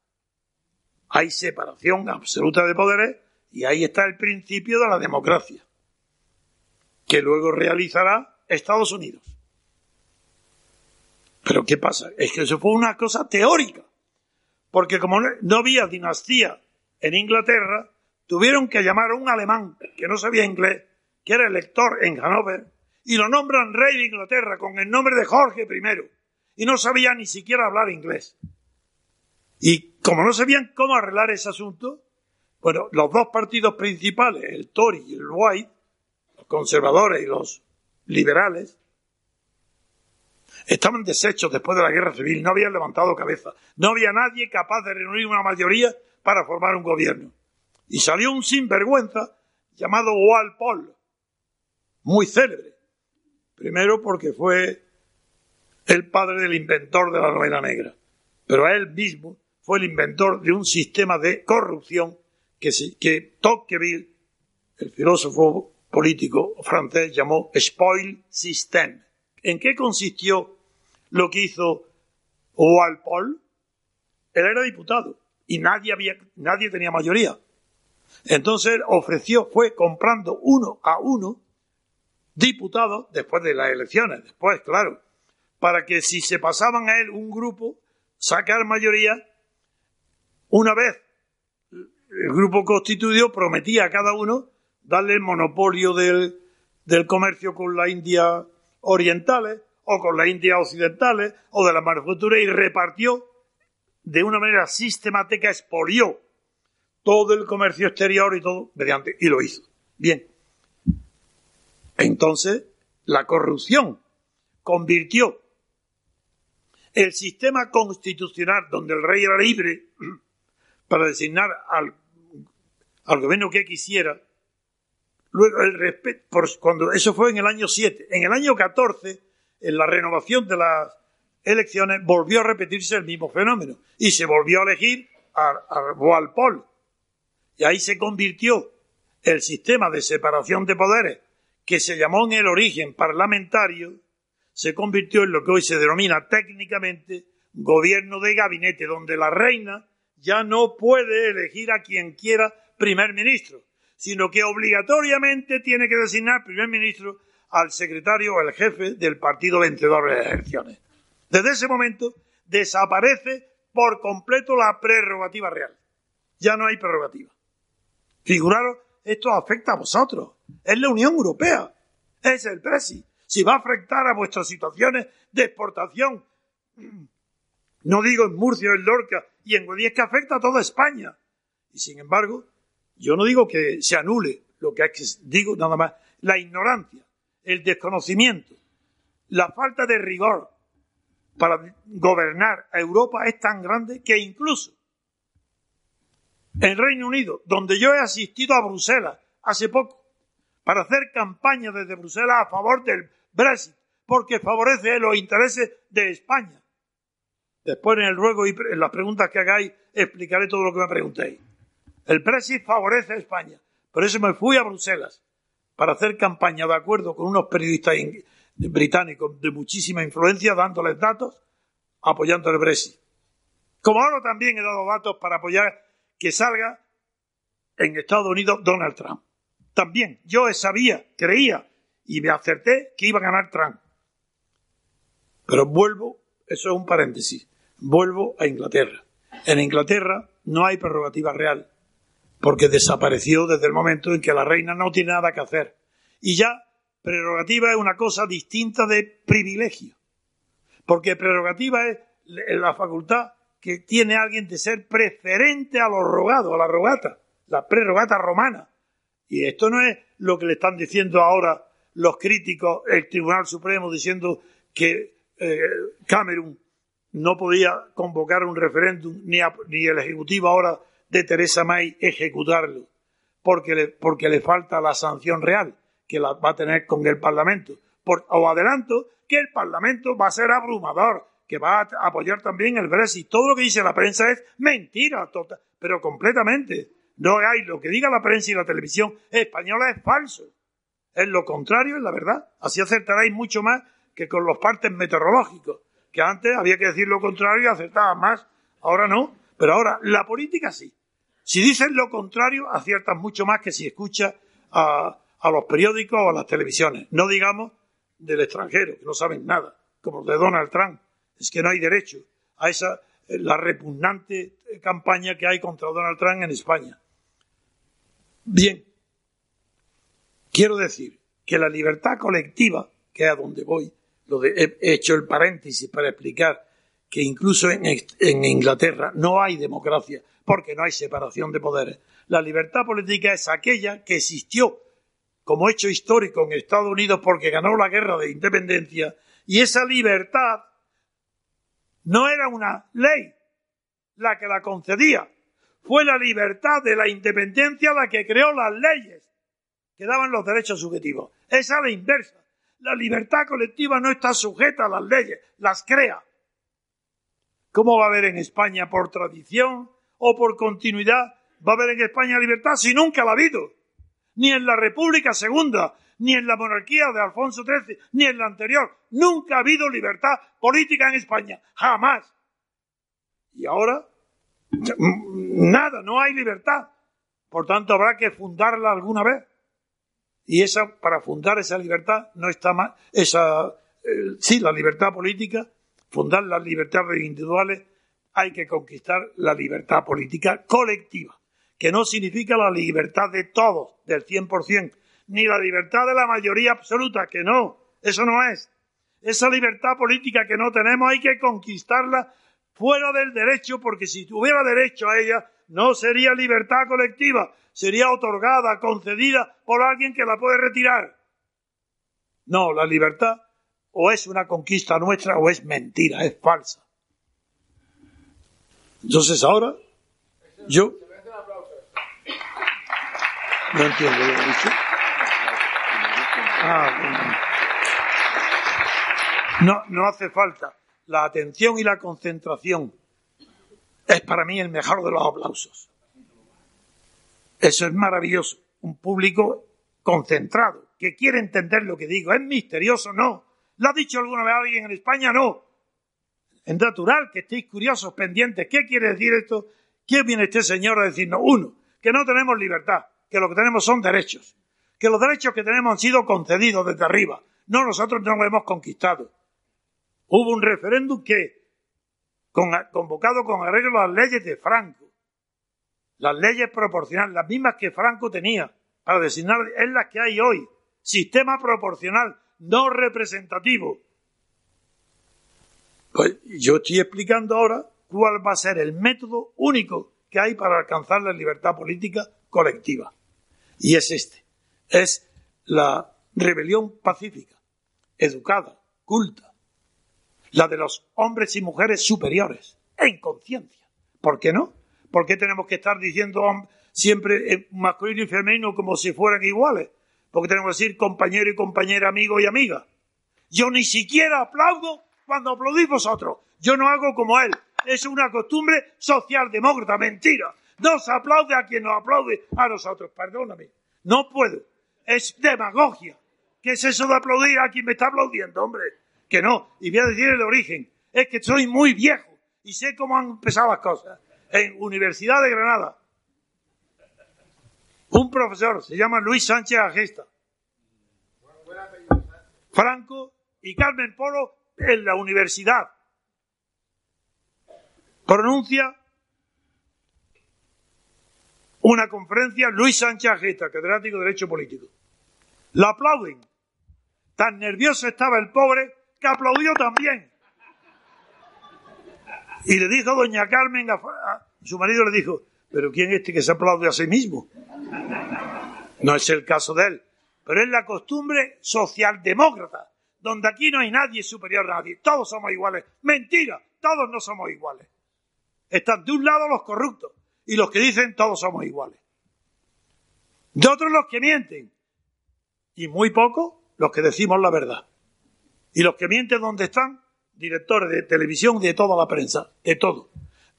Hay separación absoluta de poderes y ahí está el principio de la democracia, que luego realizará Estados Unidos. Pero ¿qué pasa? Es que eso fue una cosa teórica, porque como no había dinastía en Inglaterra, tuvieron que llamar a un alemán que no sabía inglés, que era elector en Hannover, y lo nombran rey de Inglaterra con el nombre de Jorge I, y no sabía ni siquiera hablar inglés. Y como no sabían cómo arreglar ese asunto, bueno, los dos partidos principales, el Tory y el White, los conservadores y los liberales, estaban deshechos después de la guerra civil, no habían levantado cabeza, no había nadie capaz de reunir una mayoría para formar un gobierno. Y salió un sinvergüenza llamado Walpole, muy célebre. Primero porque fue el padre del inventor de la novela negra, pero él mismo fue el inventor de un sistema de corrupción que, que Tocqueville, el filósofo político francés, llamó spoil system. ¿En qué consistió lo que hizo Walpole? Él era diputado y nadie, había, nadie tenía mayoría. Entonces ofreció, fue comprando uno a uno diputados después de las elecciones, después, claro, para que si se pasaban a él un grupo, sacar mayoría, una vez el grupo constituido prometía a cada uno darle el monopolio del, del comercio con la India orientales o con la India occidentales o de la manufactura y repartió de una manera sistemática, expolió todo el comercio exterior y todo mediante, y lo hizo. Bien. Entonces, la corrupción convirtió el sistema constitucional donde el rey era libre para designar al, gobierno que quisiera, luego el respeto, cuando eso fue en el año 7, en el año 14, en la renovación de las elecciones, volvió a repetirse el mismo fenómeno y se volvió a elegir a, a Y ahí se convirtió el sistema de separación de poderes, que se llamó en el origen parlamentario, se convirtió en lo que hoy se denomina técnicamente gobierno de gabinete, donde la reina ya no puede elegir a quien quiera primer ministro, sino que obligatoriamente tiene que designar primer ministro al secretario o al jefe del partido vencedor de las elecciones. Desde ese momento desaparece por completo la prerrogativa real. Ya no hay prerrogativa. Figuraros, esto afecta a vosotros. Es la Unión Europea. Es el Brexit. Si va a afectar a vuestras situaciones de exportación, no digo en Murcia, en Lorca y en Guadix, que afecta a toda España. Y sin embargo, yo no digo que se anule, lo que, es que digo nada más, la ignorancia, el desconocimiento, la falta de rigor para gobernar a Europa es tan grande que incluso en Reino Unido, donde yo he asistido a Bruselas hace poco, para hacer campaña desde Bruselas a favor del Brexit, porque favorece los intereses de España. Después en el ruego y en las preguntas que hagáis explicaré todo lo que me preguntéis. El Brexit favorece a España. Por eso me fui a Bruselas para hacer campaña de acuerdo con unos periodistas británicos de muchísima influencia, dándoles datos, apoyando el Brexit. Como ahora también he dado datos para apoyar que salga en Estados Unidos Donald Trump. También yo sabía, creía y me acerté que iba a ganar Trump. Pero vuelvo, eso es un paréntesis, vuelvo a Inglaterra. En Inglaterra no hay prerrogativa real, porque desapareció desde el momento en que la reina no tiene nada que hacer. Y ya Prerrogativa es una cosa distinta de privilegio. Porque prerrogativa es la facultad que tiene alguien de ser preferente a los rogados, a la rogata, la prerrogata romana. Y esto no es lo que le están diciendo ahora los críticos, el Tribunal Supremo diciendo que eh, Cameron no podía convocar un referéndum ni, ni, el Ejecutivo ahora de Teresa May ejecutarlo, porque le, porque le falta la sanción real que la va a tener con el Parlamento. Por, o adelanto que el Parlamento va a ser abrumador, que va a apoyar también el Brexit. Todo lo que dice la prensa es mentira, total, pero completamente. No hay lo que diga la prensa y la televisión española es falso. Es lo contrario, es la verdad. Así acertaréis mucho más que con los partes meteorológicos, que antes había que decir lo contrario y acertabas más. Ahora no. Pero ahora, la política sí. Si dices lo contrario, aciertas mucho más que si escuchas a, a los periódicos o a las televisiones. No digamos del extranjero, que no saben nada, como de Donald Trump. Es que no hay derecho a esa la repugnante campaña que hay contra Donald Trump en España. Bien, quiero decir que la libertad colectiva, que es a donde voy, lo he hecho el paréntesis para explicar que incluso en, en Inglaterra no hay democracia porque no hay separación de poderes. La libertad política es aquella que existió como hecho histórico en Estados Unidos porque ganó la guerra de independencia y esa libertad no era una ley la que la concedía, fue la libertad de la independencia la que creó las leyes que daban los derechos subjetivos. Es la inversa. La libertad colectiva no está sujeta a las leyes, las crea. ¿Cómo va a haber en España por tradición o por continuidad? ¿Va a haber en España libertad si nunca la ha habido? Ni en la República Segunda, ni en la monarquía de Alfonso XIII, ni en la anterior. Nunca ha habido libertad política en España. Jamás. Y ahora Nada, no hay libertad. Por tanto, habrá que fundarla alguna vez. Y esa, para fundar esa libertad, no está mal, esa, eh, sí, la libertad política, fundar las libertades individuales, hay que conquistar la libertad política colectiva, que no significa la libertad de todos, del 100%, ni la libertad de la mayoría absoluta, que no, eso no es. Esa libertad política que no tenemos hay que conquistarla fuera del derecho, porque si tuviera derecho a ella, no sería libertad colectiva, sería otorgada, concedida por alguien que la puede retirar. No, la libertad o es una conquista nuestra o es mentira, es falsa. Entonces ahora, yo... No entiendo lo dicho. Ah, no, no hace falta la atención y la concentración es para mí el mejor de los aplausos. Eso es maravilloso. Un público concentrado, que quiere entender lo que digo. ¿Es misterioso? No. ¿Lo ha dicho alguna vez alguien en España? No. Es natural que estéis curiosos, pendientes. ¿Qué quiere decir esto? ¿Qué viene este señor a decirnos? Uno, que no tenemos libertad, que lo que tenemos son derechos, que los derechos que tenemos han sido concedidos desde arriba. No, nosotros no los hemos conquistado. Hubo un referéndum que, convocado con arreglo a las leyes de Franco, las leyes proporcionales, las mismas que Franco tenía para designar, es las que hay hoy. Sistema proporcional, no representativo. Pues yo estoy explicando ahora cuál va a ser el método único que hay para alcanzar la libertad política colectiva. Y es este. Es la rebelión pacífica, educada, culta, la de los hombres y mujeres superiores, en conciencia. ¿Por qué no? ¿Por qué tenemos que estar diciendo siempre eh, masculino y femenino como si fueran iguales? Porque tenemos que decir compañero y compañera, amigo y amiga. Yo ni siquiera aplaudo cuando aplaudís vosotros. Yo no hago como él. Es una costumbre socialdemócrata. Mentira. No se aplaude a quien nos aplaude a nosotros. Perdóname. No puedo. Es demagogia. ¿Qué es eso de aplaudir a quien me está aplaudiendo, hombre? Que no. Y voy a decir el origen. Es que soy muy viejo y sé cómo han empezado las cosas. En Universidad de Granada, un profesor, se llama Luis Sánchez Agesta, Franco y Carmen Polo en la universidad. Pronuncia una conferencia Luis Sánchez Agesta, catedrático de Derecho Político. La aplauden Tan nervioso estaba el pobre que aplaudió también. Y le dijo doña Carmen, su marido le dijo, pero ¿quién es este que se aplaude a sí mismo? No es el caso de él, pero es la costumbre socialdemócrata, donde aquí no hay nadie superior a nadie, todos somos iguales. Mentira, todos no somos iguales. Están de un lado los corruptos y los que dicen todos somos iguales. De otros los que mienten. Y muy pocos los que decimos la verdad. Y los que mienten, ¿dónde están? Directores de televisión, de toda la prensa, de todo.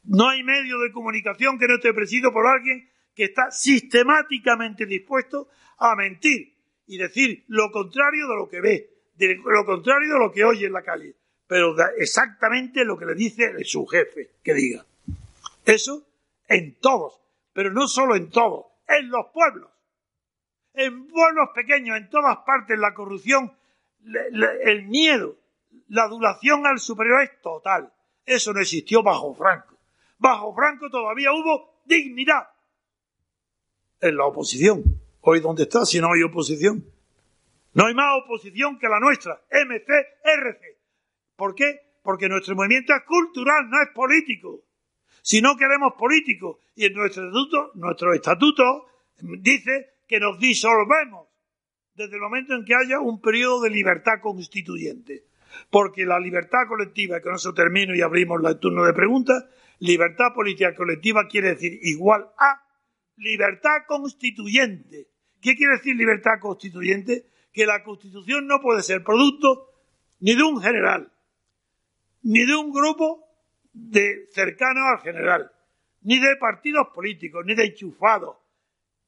No hay medio de comunicación que no esté presidido por alguien que está sistemáticamente dispuesto a mentir y decir lo contrario de lo que ve, de lo contrario de lo que oye en la calle, pero exactamente lo que le dice su jefe que diga. Eso en todos, pero no solo en todos, en los pueblos. En pueblos pequeños, en todas partes, la corrupción, el miedo, la adulación al superior es total. Eso no existió bajo Franco. Bajo Franco todavía hubo dignidad. En la oposición. Hoy, ¿dónde está si no hay oposición? No hay más oposición que la nuestra, MC-RC. ¿Por qué? Porque nuestro movimiento es cultural, no es político. Si no queremos políticos y en nuestro estatuto, nuestro estatuto dice que nos disolvemos desde el momento en que haya un periodo de libertad constituyente. Porque la libertad colectiva, con eso termino y abrimos el turno de preguntas, libertad política colectiva quiere decir igual a libertad constituyente. ¿Qué quiere decir libertad constituyente? Que la constitución no puede ser producto ni de un general, ni de un grupo de cercanos al general, ni de partidos políticos, ni de enchufados.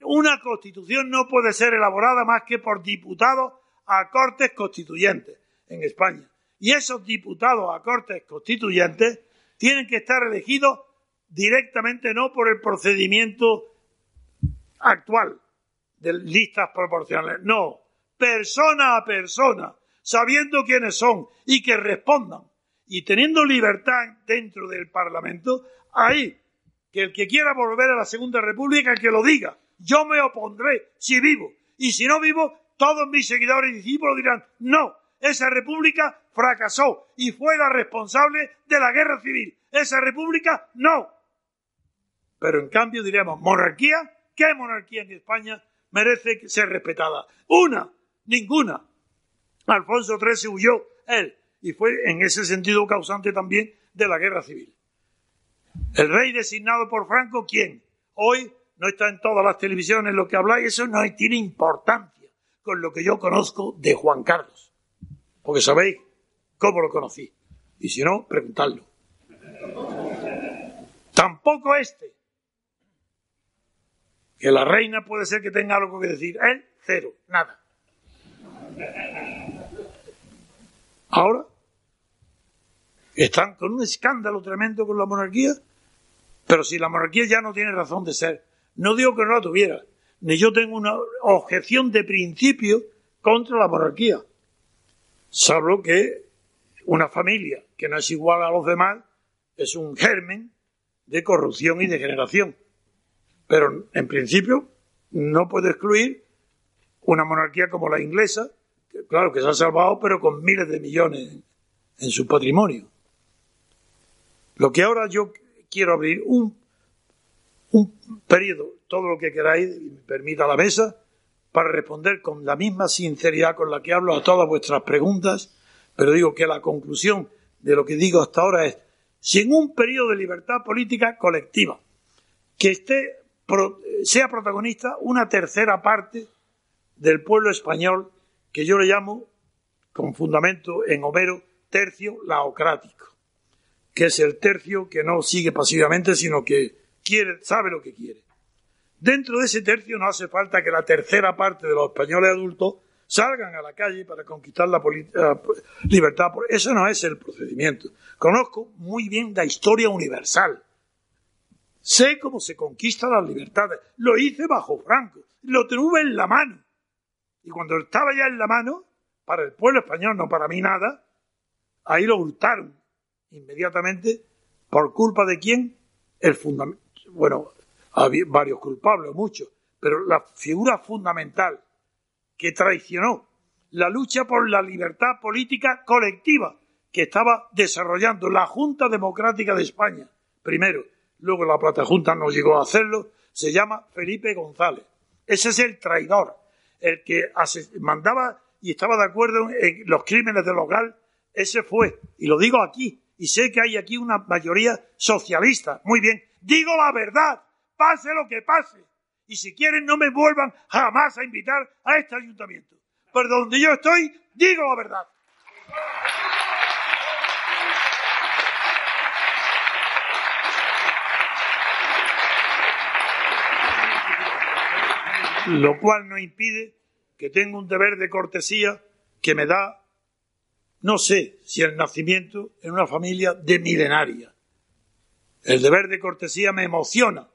Una constitución no puede ser elaborada más que por diputados a cortes constituyentes en España. Y esos diputados a cortes constituyentes tienen que estar elegidos directamente no por el procedimiento actual de listas proporcionales, no, persona a persona, sabiendo quiénes son y que respondan y teniendo libertad dentro del Parlamento, ahí que el que quiera volver a la Segunda República, que lo diga. Yo me opondré si vivo. Y si no vivo, todos mis seguidores y discípulos dirán, no, esa república fracasó y fue la responsable de la guerra civil. Esa república no. Pero en cambio diremos, monarquía, ¿qué monarquía en España merece ser respetada? Una, ninguna. Alfonso XIII huyó, él, y fue en ese sentido causante también de la guerra civil. El rey designado por Franco, ¿quién? Hoy no está en todas las televisiones lo que habláis, eso no tiene importancia con lo que yo conozco de Juan Carlos. Porque sabéis cómo lo conocí. Y si no, preguntadlo. Tampoco este. Que la reina puede ser que tenga algo que decir. Él, cero, nada. Ahora están con un escándalo tremendo con la monarquía, pero si la monarquía ya no tiene razón de ser, no digo que no la tuviera, ni yo tengo una objeción de principio contra la monarquía, salvo que una familia que no es igual a los demás es un germen de corrupción y degeneración. Pero en principio no puede excluir una monarquía como la inglesa, claro que se ha salvado, pero con miles de millones en su patrimonio. Lo que ahora yo quiero abrir un, un periodo, todo lo que queráis, me permita la mesa, para responder con la misma sinceridad con la que hablo a todas vuestras preguntas, pero digo que la conclusión de lo que digo hasta ahora es, sin un periodo de libertad política colectiva, que esté, sea protagonista una tercera parte del pueblo español que yo le llamo, con fundamento en Homero, tercio laocrático, que es el tercio que no sigue pasivamente, sino que quiere, sabe lo que quiere. Dentro de ese tercio no hace falta que la tercera parte de los españoles adultos salgan a la calle para conquistar la, libertad. Eso no es el procedimiento. Conozco muy bien la historia universal. Sé cómo se conquistan las libertades. Lo hice bajo Franco. Lo tuve en la mano. Y cuando estaba ya en la mano, para el pueblo español, no para mí nada, ahí lo hurtaron inmediatamente. ¿Por culpa de quién? El fundamento. Bueno, había varios culpables, muchos, pero la figura fundamental que traicionó la lucha por la libertad política colectiva que estaba desarrollando la Junta Democrática de España, primero, luego la Plata Junta no llegó a hacerlo, se llama Felipe González. Ese es el traidor, el que mandaba y estaba de acuerdo en los crímenes del hogar, ese fue, y lo digo aquí, y sé que hay aquí una mayoría socialista. Muy bien, digo la verdad, pase lo que pase. Y si quieren, no me vuelvan jamás a invitar a este ayuntamiento. Pero donde yo estoy, digo la verdad. Lo cual no impide que tenga un deber de cortesía que me da, no sé si el nacimiento en una familia de milenaria. El deber de cortesía me emociona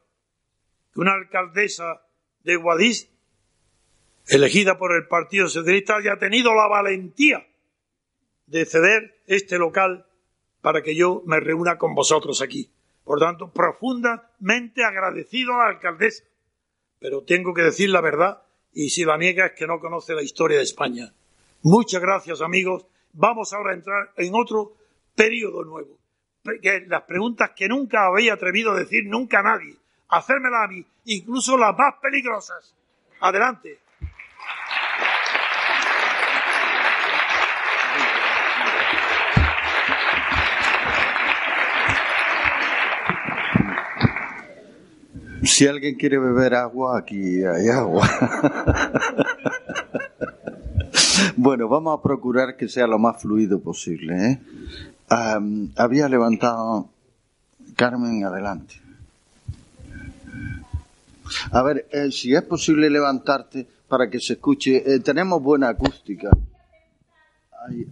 que una alcaldesa de Guadix elegida por el Partido Socialista, haya tenido la valentía de ceder este local para que yo me reúna con vosotros aquí. Por tanto, profundamente agradecido a la alcaldesa. Pero tengo que decir la verdad y si la niega es que no conoce la historia de España. Muchas gracias, amigos. Vamos ahora a entrar en otro periodo nuevo. Las preguntas que nunca había atrevido a decir nunca a nadie. Hacérmelas a mí, incluso las más peligrosas. Adelante. Si alguien quiere beber agua, aquí hay agua. bueno, vamos a procurar que sea lo más fluido posible. ¿eh? Había levantado Carmen, adelante. A ver, eh, si es posible levantarte para que se escuche. Eh, tenemos buena acústica.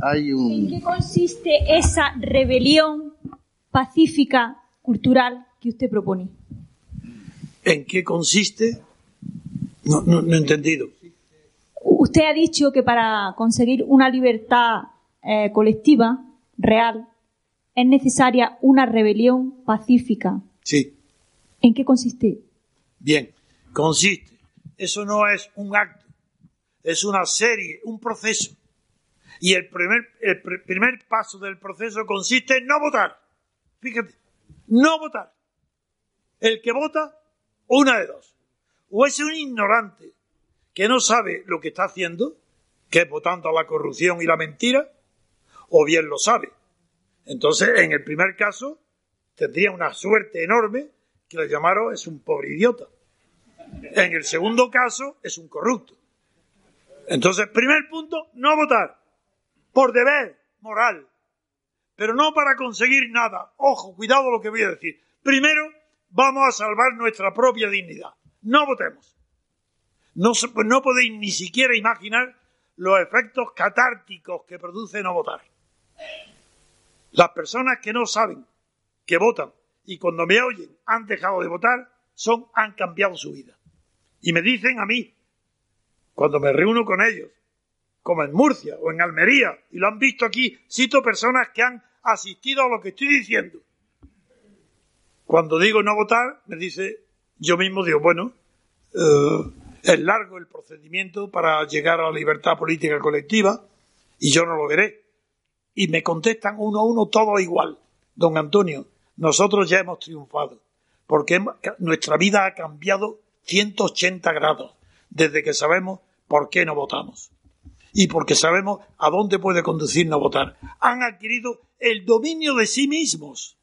Hay, un... ¿En qué consiste esa rebelión pacífica cultural que usted propone? ¿En qué consiste? No, no, he entendido. Usted ha dicho que para conseguir una libertad eh, colectiva real es necesaria una rebelión pacífica. Sí. ¿En qué consiste? Bien, consiste. Eso no es un acto, es una serie, un proceso. Y el primer, el primer paso del proceso consiste en no votar. Fíjate, no votar. El que vota una de dos. O es un ignorante que no sabe lo que está haciendo, que es votando a la corrupción y la mentira, o bien lo sabe. Entonces, en el primer caso, tendría una suerte enorme que le llamaron es un pobre idiota. En el segundo caso, es un corrupto. Entonces, primer punto, no votar. Por deber moral. Pero no para conseguir nada. Ojo, cuidado lo que voy a decir. Primero, vamos a salvar nuestra propia dignidad. No votemos. No, no podéis ni siquiera imaginar los efectos catárticos que produce no votar. Las personas que no saben que votan y cuando me oyen han dejado de votar, son, han cambiado su vida. Y me dicen a mí, cuando me reúno con ellos, como en Murcia o en Almería, y lo han visto aquí, cito personas que han asistido a lo que estoy diciendo cuando digo no votar, me dice, yo mismo digo, bueno, eh, es largo el procedimiento para llegar a la libertad política colectiva y yo no lo veré. Y me contestan uno a uno todo igual. Don Antonio, nosotros ya hemos triunfado, porque nuestra vida ha cambiado 180 grados desde que sabemos por qué no votamos y porque sabemos a dónde puede conducir no votar. Han adquirido el dominio de sí mismos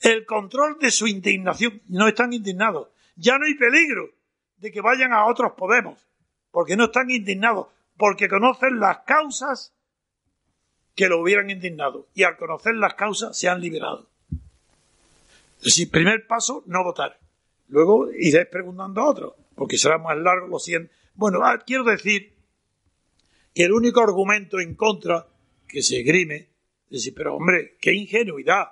el control de su indignación. No están indignados. Ya no hay peligro de que vayan a otros Podemos, porque no están indignados, porque conocen las causas que lo hubieran indignado. Y al conocer las causas se han liberado. Es decir, primer paso, no votar. Luego iré preguntando a otros, porque será más largo lo siento. Bueno, ah, quiero decir que el único argumento en contra que se grime es decir, pero hombre, qué ingenuidad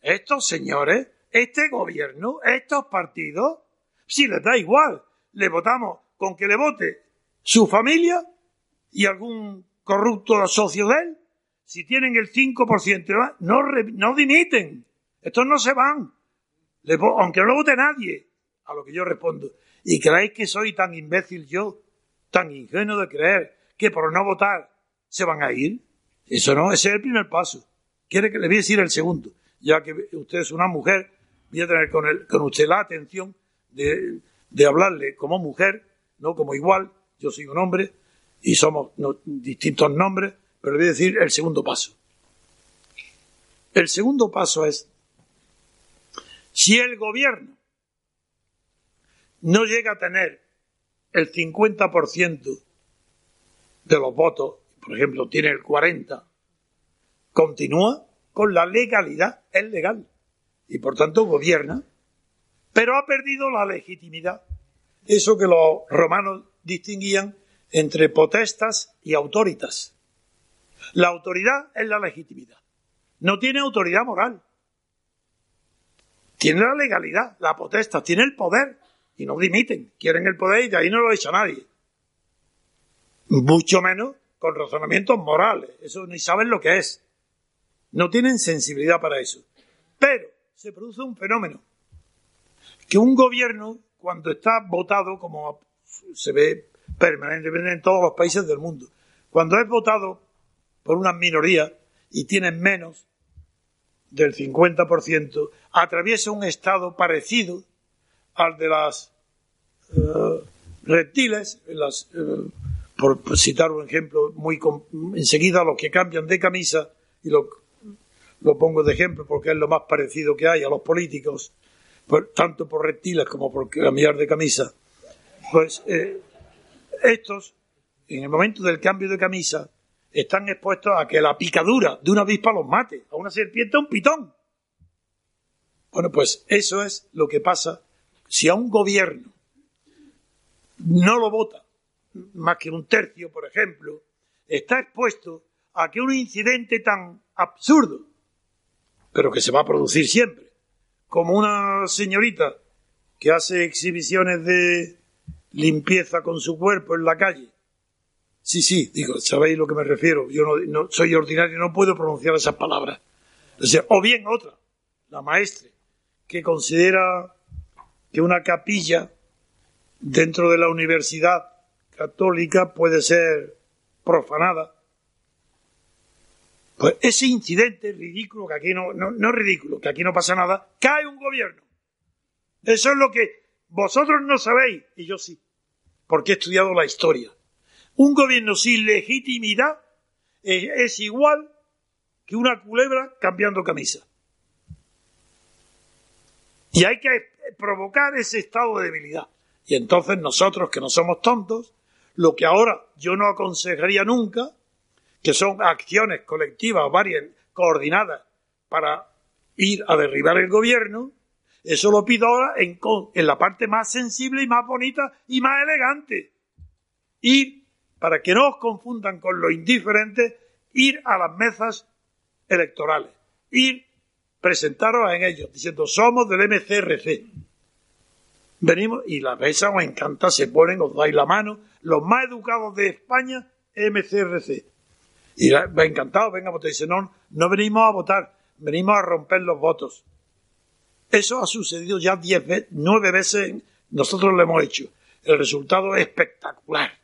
estos señores, este gobierno, estos partidos, si les da igual, le votamos con que le vote su familia y algún corrupto socio de él, si tienen el 5%, no, no dimiten, estos no se van, aunque no lo vote nadie, a lo que yo respondo. ¿Y creéis que soy tan imbécil yo, tan ingenuo de creer que por no votar se van a ir. Eso no, ese es el primer paso. Quiere que le voy a decir el segundo, ya que usted es una mujer, voy a tener con, el, con usted la atención de, de hablarle como mujer, no como igual, yo soy un hombre y somos distintos nombres, pero voy decir el segundo paso. El segundo paso es, si el gobierno no llega a tener el 50% de los votos, por ejemplo, tiene el 40%, continúa con la legalidad, es legal, y por tanto gobierna, pero ha perdido la legitimidad. Eso que los romanos distinguían entre potestas y autoritas. La autoridad es la legitimidad. No tiene autoridad moral. Tiene la legalidad, la potestad, tiene el poder y no dimiten. Quieren el poder y de ahí no lo echa nadie. Mucho menos con razonamientos morales. Eso ni saben lo que es. No tienen sensibilidad para eso. Pero se produce un fenómeno. Que un gobierno, cuando está votado, como se ve permanentemente en todos los países del mundo, cuando es votado por una minoría y tiene menos del 50%, atraviesa un estado parecido al de las uh, reptiles, las, uh, por citar un ejemplo muy enseguida los que cambian de camisa y lo, lo, pongo de ejemplo porque es lo más parecido que hay a los políticos, pues, tanto por reptiles como por cambiar de camisa, pues eh, estos en el momento del cambio de camisa están expuestos a que la picadura de una avispa los mate, a una serpiente, a un pitón. Bueno, pues eso es lo que pasa si a un gobierno no lo vota más que un tercio, por ejemplo, está expuesto a que un incidente tan absurdo, pero que se va a producir siempre, como una señorita que hace exhibiciones de limpieza con su cuerpo en la calle Sí, sí, digo, sabéis lo que me refiero. Yo no, soy ordinario, no puedo pronunciar esas palabras. O, bien otra, la maestre, que considera que una capilla dentro de la universidad católica puede ser profanada. Pues ese incidente ridículo, que aquí no, es ridículo, que aquí no pasa nada, cae un gobierno. Eso es lo que vosotros no sabéis, y yo sí, porque he estudiado la historia. Un gobierno sin legitimidad es igual que una culebra cambiando camisa. Y hay que provocar ese estado de debilidad. Y entonces nosotros, que no somos tontos, lo que ahora yo no aconsejaría nunca, que son acciones colectivas, varias, coordinadas, para ir a derribar el gobierno, eso lo pido ahora en, en la parte más sensible y más bonita y más elegante. Ir para que no os confundan con lo indiferente, ir a las mesas electorales, ir, presentaros en ellos, diciendo, somos del MCRC. Venimos y la mesa os encanta, se ponen, os dais la mano, los más educados de España, MCRC. Y va encantado, venga, votar. Dice, no, no venimos a votar, venimos a romper los votos. Eso ha sucedido ya diez nueve veces, nosotros lo hemos hecho. El resultado es espectacular.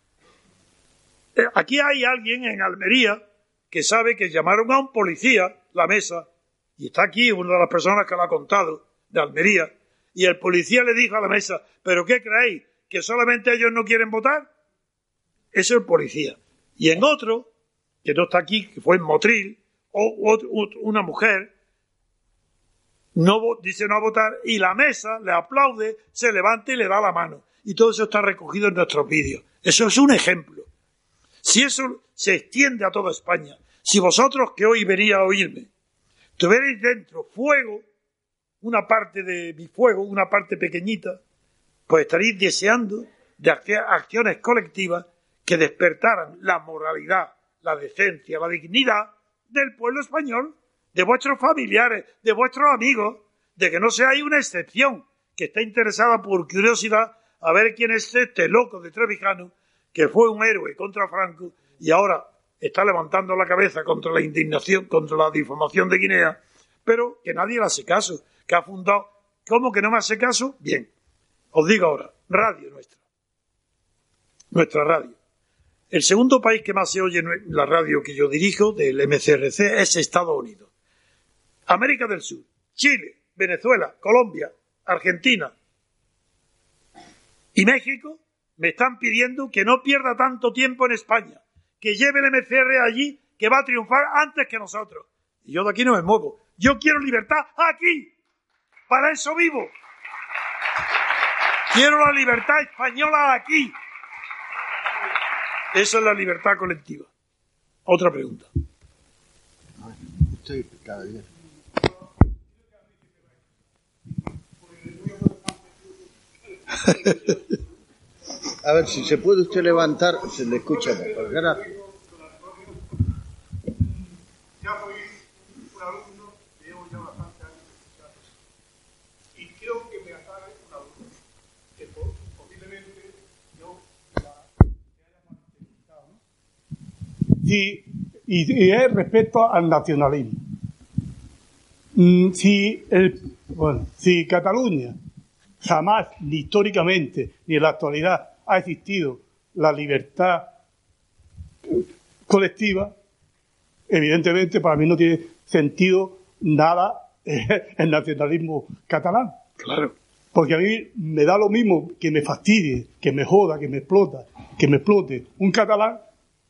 Aquí hay alguien en Almería que sabe que llamaron a un policía la mesa, y está aquí una de las personas que lo ha contado, de Almería, y el policía le dijo a la mesa, ¿pero qué creéis? ¿Que solamente ellos no quieren votar? Es el policía. Y en otro, que no está aquí, que fue en Motril, o, una mujer, no dice no a votar, y la mesa le aplaude, se levanta y le da la mano. Y todo eso está recogido en nuestros vídeos. Eso es un ejemplo. Si eso se extiende a toda España, si vosotros que hoy venís a oírme, tuvierais dentro fuego, una parte de mi fuego, una parte pequeñita, pues estaréis deseando de acciones colectivas que despertaran la moralidad, la decencia, la dignidad del pueblo español, de vuestros familiares, de vuestros amigos, de que no seáis una excepción que está interesada por curiosidad a ver quién es este loco de Trevijano que fue un héroe contra Franco y ahora está levantando la cabeza contra la indignación, contra la difamación de Guinea, pero que nadie le hace caso, que ha fundado. ¿Cómo que no me hace caso? Bien, os digo ahora, radio nuestra, nuestra radio. El segundo país que más se oye en la radio que yo dirijo, del MCRC, es Estados Unidos. América del Sur, Chile, Venezuela, Colombia, Argentina y México me están pidiendo que no pierda tanto tiempo en España, que lleve el MCR allí, que va a triunfar antes que nosotros. Y yo de aquí no me muevo. Yo quiero libertad aquí. Para eso vivo. Quiero la libertad española aquí. Esa es la libertad colectiva. Otra pregunta. A ver, si se puede usted levantar, se le escucha mejor. Gracias. y, y, es respecto al nacionalismo. Mm, si, el, bueno, si Cataluña jamás, ni históricamente, ni en la actualidad, ha existido la libertad colectiva, evidentemente para mí no tiene sentido nada el nacionalismo catalán. Claro. Porque a mí me da lo mismo que me fastidie, que me joda, que me explota, que me explote un catalán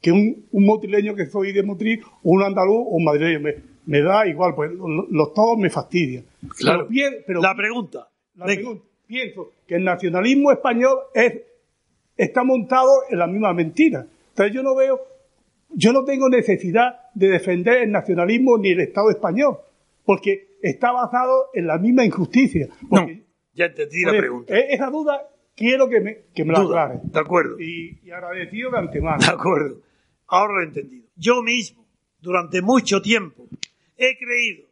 que un, un motrileño que soy de Motril, o un andaluz o un madrileño. Me, me da igual, pues los, todos me fastidian. Claro. Pero, la pregunta. La pregunta. Pienso que el nacionalismo español es, está montado en la misma mentira. Entonces yo no veo, yo no tengo necesidad de defender el nacionalismo ni el Estado español, porque está basado en la misma injusticia. no, ya entendí la pregunta. E-, esa duda quiero que me, que me la aclare. De acuerdo. Y, y agradecido de antemano. De acuerdo. Ahora lo he entendido. Yo mismo, durante mucho tiempo, he creído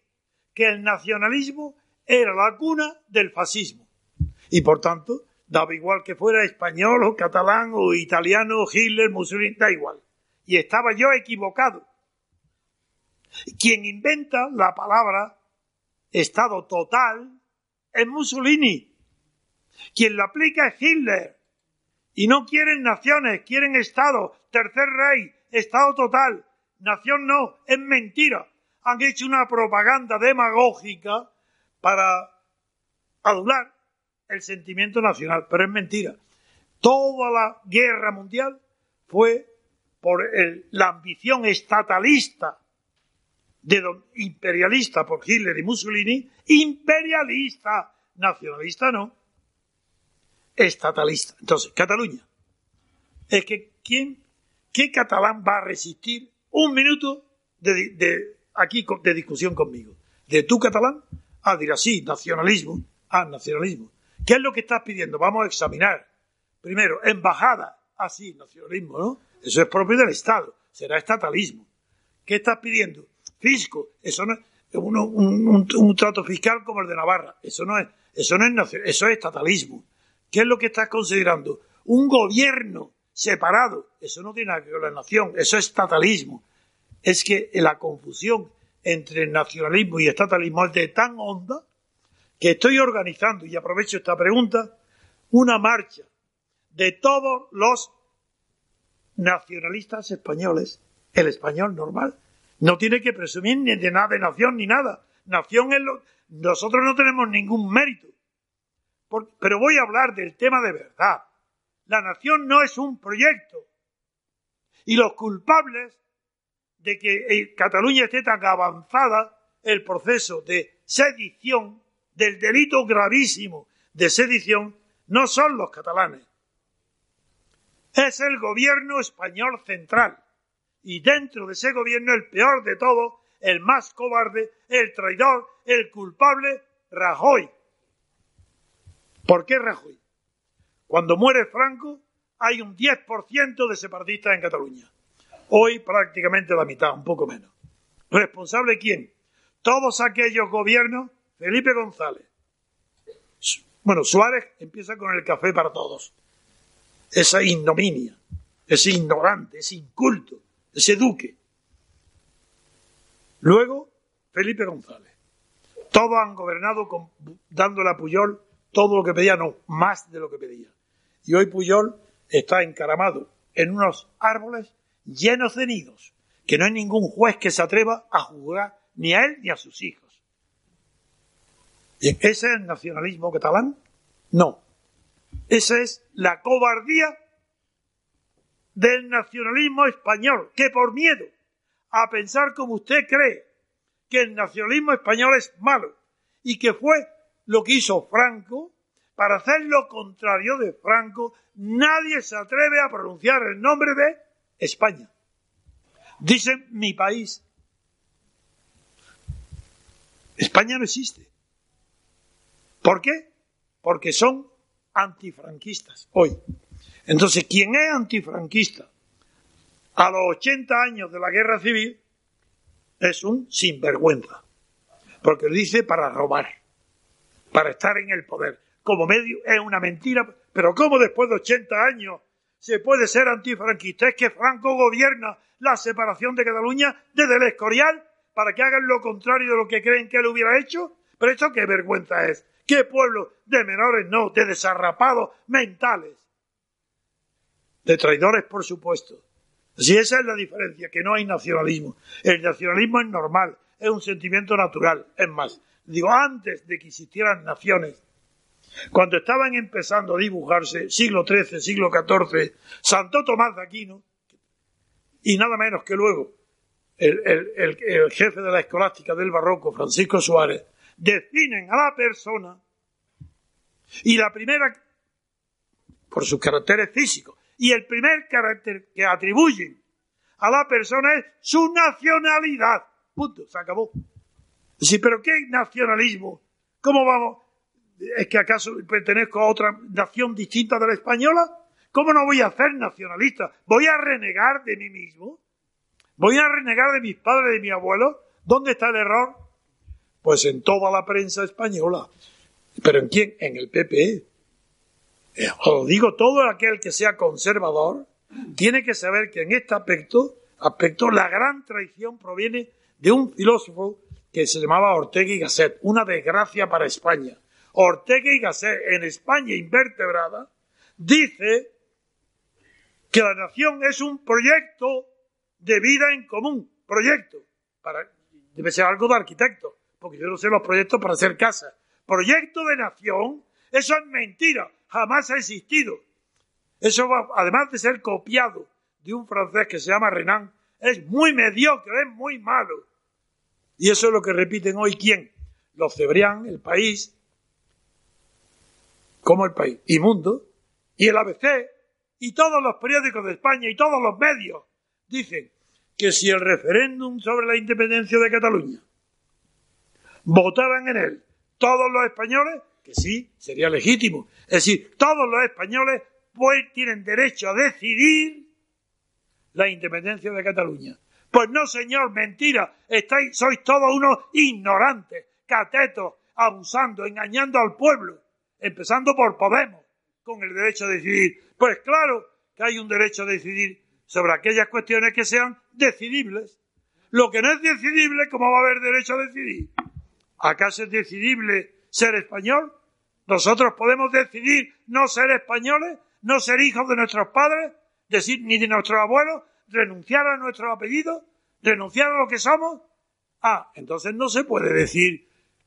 que el nacionalismo era la cuna del fascismo. Y por tanto, daba igual que fuera español o catalán o italiano, Hitler, Mussolini, da igual. Y estaba yo equivocado. Quien inventa la palabra Estado total es Mussolini. Quien la aplica es Hitler. Y no quieren naciones, quieren Estado, tercer rey, Estado total. Nación no, es mentira. Han hecho una propaganda demagógica para adular el sentimiento nacional, pero es mentira. Toda la guerra mundial fue por la ambición estatalista de imperialista por Hitler y Mussolini, imperialista, nacionalista no, estatalista. Entonces, Cataluña. Es que ¿quién ¿Qué catalán va a resistir un minuto de, aquí de discusión conmigo? ¿De tu catalán? Ah, dirá sí, nacionalismo. Ah, nacionalismo. ¿Qué es lo que estás pidiendo? Vamos a examinar. Primero, embajada. Ah, sí, nacionalismo, ¿no? Eso es propio del Estado. Será estatalismo. ¿Qué estás pidiendo? Fisco. Eso no es un, trato fiscal como el de Navarra. Eso no es, eso no es eso es estatalismo. ¿Qué es lo que estás considerando? Un gobierno separado. Eso no tiene nada que ver con la nación, eso es estatalismo. Es que la confusión entre nacionalismo y estatalismo es de tan honda que estoy organizando, y aprovecho esta pregunta, una marcha de todos los nacionalistas españoles, el español normal, no tiene que presumir ni de nada de nación ni nada. Nación es lo... Nosotros no tenemos ningún mérito. pero voy a hablar del tema de verdad. La nación no es un proyecto. Y los culpables de que Cataluña esté tan avanzada el proceso de sedición, del delito gravísimo de sedición, no son los catalanes. Es el gobierno español central. Y dentro de ese gobierno, el peor de todo, el más cobarde, el traidor, el culpable, Rajoy. ¿Por qué Rajoy? Cuando muere Franco, hay un 10% de separatistas en Cataluña. Hoy prácticamente la mitad, un poco menos. ¿Responsable quién? Todos aquellos gobiernos, Felipe González. Bueno, Suárez empieza con el café para todos. Esa ignominia, ese ignorante, ese inculto, ese duque. Luego, Felipe González. Todos han gobernado con, dándole a Puyol todo lo que pedía, no, más de lo que pedía. Y hoy Puyol está encaramado en unos árboles llenos de nidos, que no hay ningún juez que se atreva a juzgar ni a él ni a sus hijos. ¿Y ese es el nacionalismo catalán? No. Esa es la cobardía del nacionalismo español, que por miedo a pensar como usted cree que el nacionalismo español es malo y que fue lo que hizo Franco, para hacer lo contrario de Franco, nadie se atreve a pronunciar el nombre de España. Dicen mi país. España no existe. ¿Por qué? Porque son antifranquistas hoy. Entonces, quien es antifranquista a los 80 años de la guerra civil es un sinvergüenza. Porque lo dice para robar, para estar en el poder. Como medio es una mentira, pero ¿cómo después de 80 años se puede ser antifranquista? Es que Franco gobierna la separación de Cataluña desde el Escorial para que hagan lo contrario de lo que creen que él hubiera hecho. Pero eso qué vergüenza es. ¿Qué pueblo de menores no, de desarrapados mentales? De traidores, por supuesto. Si esa es la diferencia, que no hay nacionalismo. El nacionalismo es normal, es un sentimiento natural. Es más, digo, antes de que existieran naciones, cuando estaban empezando a dibujarse, siglo XIII, siglo XIV, Santo Tomás de Aquino, y nada menos que luego el, el jefe de la escolástica del barroco, Francisco Suárez, definen a la persona y la primera, por sus caracteres físicos, y el primer carácter que atribuyen a la persona es su nacionalidad. Punto, se acabó. Sí, pero ¿qué nacionalismo? ¿Cómo vamos? ¿Es que acaso pertenezco a otra nación distinta de la española? ¿Cómo no voy a ser nacionalista? ¿Voy a renegar de mí mismo? ¿Voy a renegar de mis padres, de mi abuelo? ¿Dónde está el error? Pues en toda la prensa española. ¿Pero en quién? En el PPE. Eh, os digo, todo aquel que sea conservador tiene que saber que en este aspecto, aspecto, la gran traición proviene de un filósofo que se llamaba Ortega y Gasset. Una desgracia para España. Ortega y Gasset, en España invertebrada, dice que la nación es un proyecto de vida en común. Proyecto. Para, debe ser algo de arquitecto, porque yo no sé los proyectos para hacer casas. Proyecto de nación, eso es mentira, jamás ha existido. Eso, va, además de ser copiado de un francés que se llama Renan, es muy mediocre, es muy malo. Y eso es lo que repiten hoy quién? Los Cebrián, el país, como el país, y Mundo, y el ABC, y todos los periódicos de España y todos los medios dicen que si el referéndum sobre la independencia de Cataluña votaran en él todos los españoles, que sí, sería legítimo. Es decir, todos los españoles pues tienen derecho a decidir la independencia de Cataluña. Pues no, señor, mentira. Estáis, sois todos unos ignorantes, catetos, abusando, engañando al pueblo, empezando por Podemos, con el derecho a decidir. Pues claro que hay un derecho a decidir sobre aquellas cuestiones que sean decidibles. Lo que no es decidible, ¿cómo va a haber derecho a decidir? ¿Acaso es decidible ser español? ¿Nosotros podemos decidir no ser españoles, no ser hijos de nuestros padres, decir ni de nuestros abuelos, renunciar a nuestro apellido, renunciar a lo que somos? Ah, entonces no se puede decir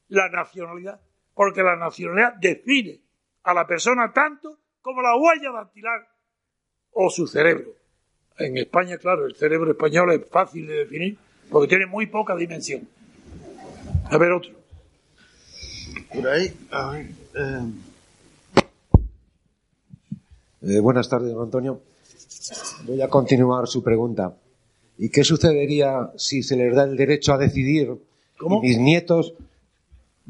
la nacionalidad, porque la nacionalidad define a la persona tanto como la huella dactilar o su cerebro. En España, claro, el cerebro español es fácil de definir porque tiene muy poca dimensión. A ver otro. Por ahí, a ver. Eh. Eh, buenas tardes, don Antonio. Voy a continuar su pregunta. ¿Y qué sucedería si se les da el derecho a decidir? ¿Cómo? Y mis nietos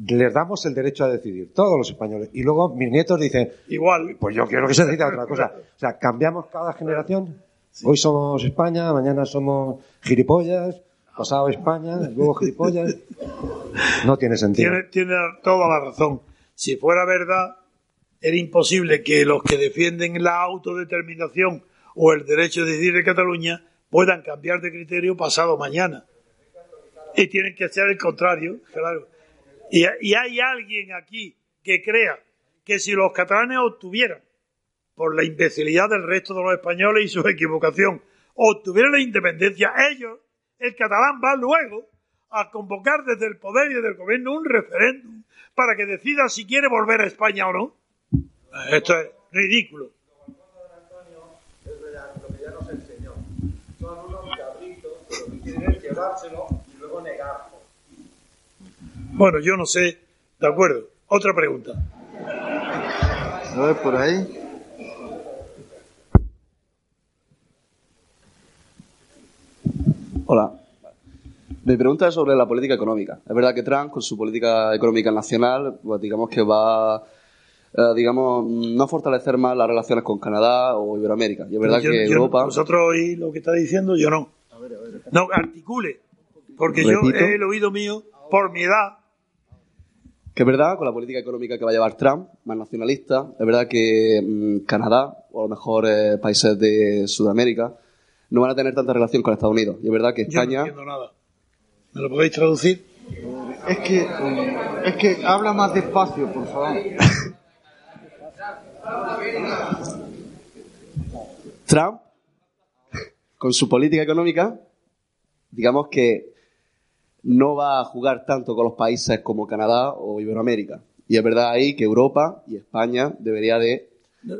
les damos el derecho a decidir, todos los españoles. Y luego mis nietos dicen, Igual. pues yo quiero que se decida otra cosa. O sea, cambiamos cada generación. Hoy somos España, mañana somos gilipollas, pasado España. No tiene sentido. Tiene, toda la razón. Si fuera verdad, era imposible que los que defienden la autodeterminación o el derecho de decidir de Cataluña puedan cambiar de criterio pasado mañana. Y tienen que hacer el contrario, claro. Y, y hay alguien aquí que crea que si los catalanes obtuvieran por la imbecilidad del resto de los españoles y su equivocación, obtuvieran la independencia, ellos, el catalán va luego a convocar desde el poder y desde gobierno un referéndum para que decida si quiere volver a España o no. Esto es ridículo. Bueno, yo no sé. De acuerdo. Otra pregunta. A ver, por ahí. Hola. Mi pregunta es sobre la política económica. Es verdad que Trump, con su política económica nacional, pues digamos que va, eh, digamos, no a fortalecer más las relaciones con Canadá o Iberoamérica. Y es verdad Yo- que yo- Europa... Vosotros oís lo que está diciendo, yo no. No, articule. Porque Repito. yo he el oído mío, por mi edad, Que es verdad, con la política económica que va a llevar Trump, más nacionalista, es verdad que mm, Canadá, o a lo mejor eh, países de Sudamérica, no van a tener tanta relación con Estados Unidos. Y es verdad que yo no España... entiendo nada. ¿Me lo podéis traducir? Es que, es que habla más despacio, por favor. Trump, con su política económica, digamos que no va a jugar tanto con los países como Canadá o Iberoamérica. Y es verdad ahí que Europa y España debería de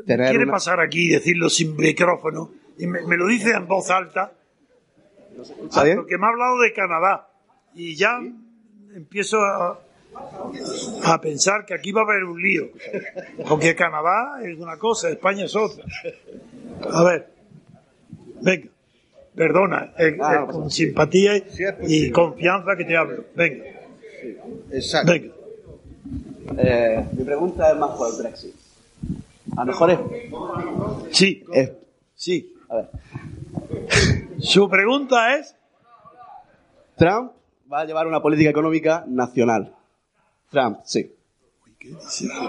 tener Quiere una- pasar aquí y decirlo sin micrófono y me, me lo dice en voz alta porque me ha hablado de Canadá y ya empiezo a, a pensar que aquí va a haber un lío porque Canadá es una cosa, España es otra. A ver, venga, perdona, eh, Ah, eh, pasa con simpatía y, Sí, confianza que te hablo. Venga, Exacto. venga. Eh, mi pregunta es más por el Brexit. A lo mejor es... Sí, es- sí. A ver, Su pregunta es Trump va a llevar una política económica nacional. Trump, sí.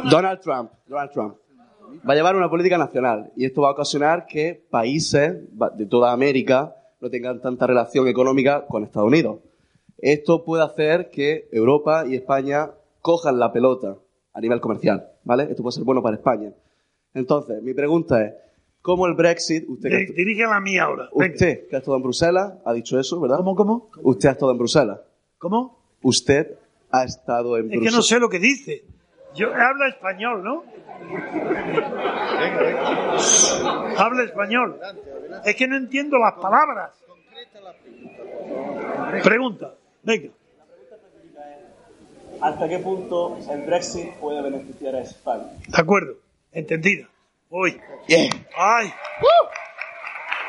Donald Trump, Donald Trump. Va a llevar una política nacional y esto va a ocasionar que países de toda América no tengan tanta relación económica con Estados Unidos. Esto puede hacer que Europa y España cojan la pelota a nivel comercial, ¿vale? Esto puede ser bueno para España. Entonces, mi pregunta es, ¿cómo el Brexit, usted, que, dirige a mí ahora. Venga. usted que ha estado en Bruselas, ha dicho eso, ¿verdad? ¿Cómo, cómo? Usted ha estado en Bruselas. ¿Cómo? Usted ha estado en Es que Bruselas. no sé lo que dice. Yo habla español, ¿no? Habla español. Es que no entiendo las palabras. Pregunta. Venga. ¿Hasta qué punto el Brexit puede beneficiar a España? De acuerdo. Entendida. Voy. Bien. ¡Ay!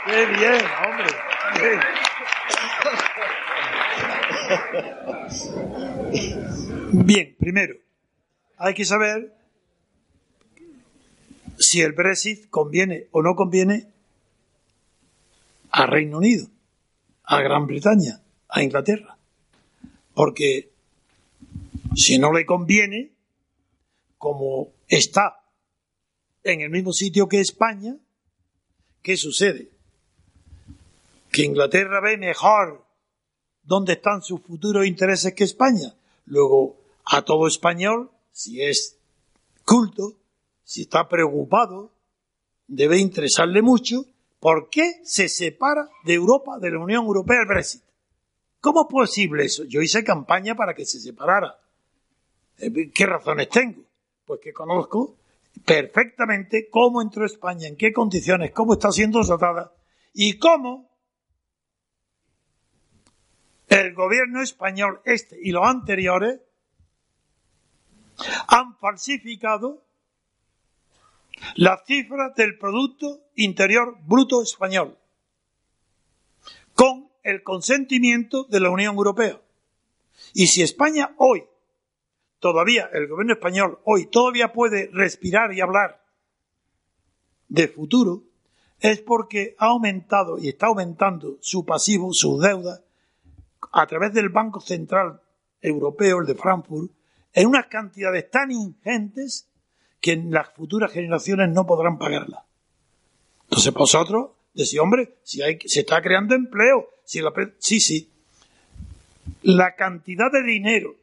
¡Qué bien, hombre! Bien. Bien, primero, hay que saber si el Brexit conviene o no conviene a Reino Unido, a Gran Bretaña, a Inglaterra. Porque si no le conviene, como está en el mismo sitio que España, ¿qué sucede? Que Inglaterra ve mejor dónde están sus futuros intereses que España. Luego, a todo español, si es culto, si está preocupado, debe interesarle mucho por qué se separa de Europa, de la Unión Europea, el Brexit. ¿Cómo es posible eso? Yo hice campaña para que se separara. Eh, ¿Qué razones tengo? Pues que conozco perfectamente cómo entró España, en qué condiciones, cómo está siendo tratada y cómo el gobierno español, este y los anteriores, han falsificado las cifras del Producto Interior Bruto Español con el consentimiento de la Unión Europea. Y si España hoy, todavía, el gobierno español hoy todavía puede respirar y hablar de futuro, es porque ha aumentado y está aumentando su pasivo, sus deudas, a través del Banco Central Europeo, el de Frankfurt, en unas cantidades tan ingentes que las futuras generaciones no podrán pagarlas. Entonces vosotros decís, hombre, si hay, se está creando empleo, si la, sí, sí, la cantidad de dinero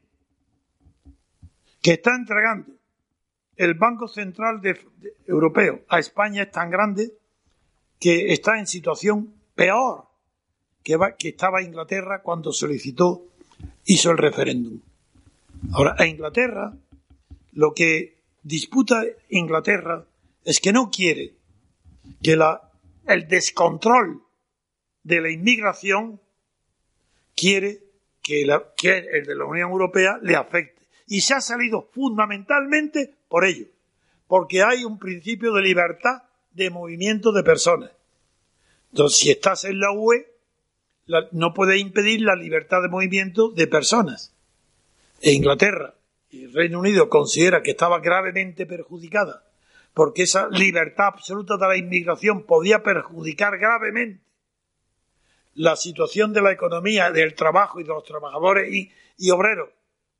que está entregando el Banco Central Europeo a España es tan grande que está en situación peor que, va- que estaba Inglaterra cuando solicitó, hizo el referéndum. Ahora, a Inglaterra, lo que disputa Inglaterra es que no quiere que la, el descontrol de la inmigración quiere que el de la Unión Europea le afecte. Y se ha salido fundamentalmente por ello, porque hay un principio de libertad de movimiento de personas. Entonces, si estás en la UE, no puede impedir la libertad de movimiento de personas. E Inglaterra y el Reino Unido considera que estaba gravemente perjudicada porque esa libertad absoluta de la inmigración podía perjudicar gravemente la situación de la economía, del trabajo y de los trabajadores y obreros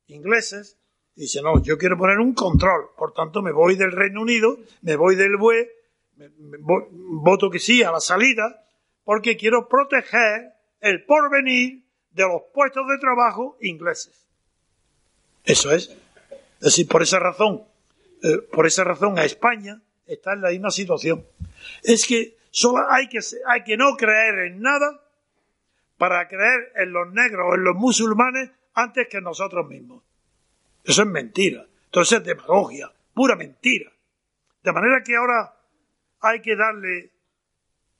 ingleses. Dice, no, yo quiero poner un control, por tanto me voy del Reino Unido, me voy del BUE, me- me vo- voto que sí a la salida, porque quiero proteger el porvenir de los puestos de trabajo ingleses. Eso es. Es decir, por esa razón, eh, por esa razón a España está en la misma situación. Es que solo hay que, hay que no creer en nada para creer en los negros o en los musulmanes antes que en nosotros mismos. Eso es mentira. Entonces es demagogia, pura mentira. De manera que ahora hay que darle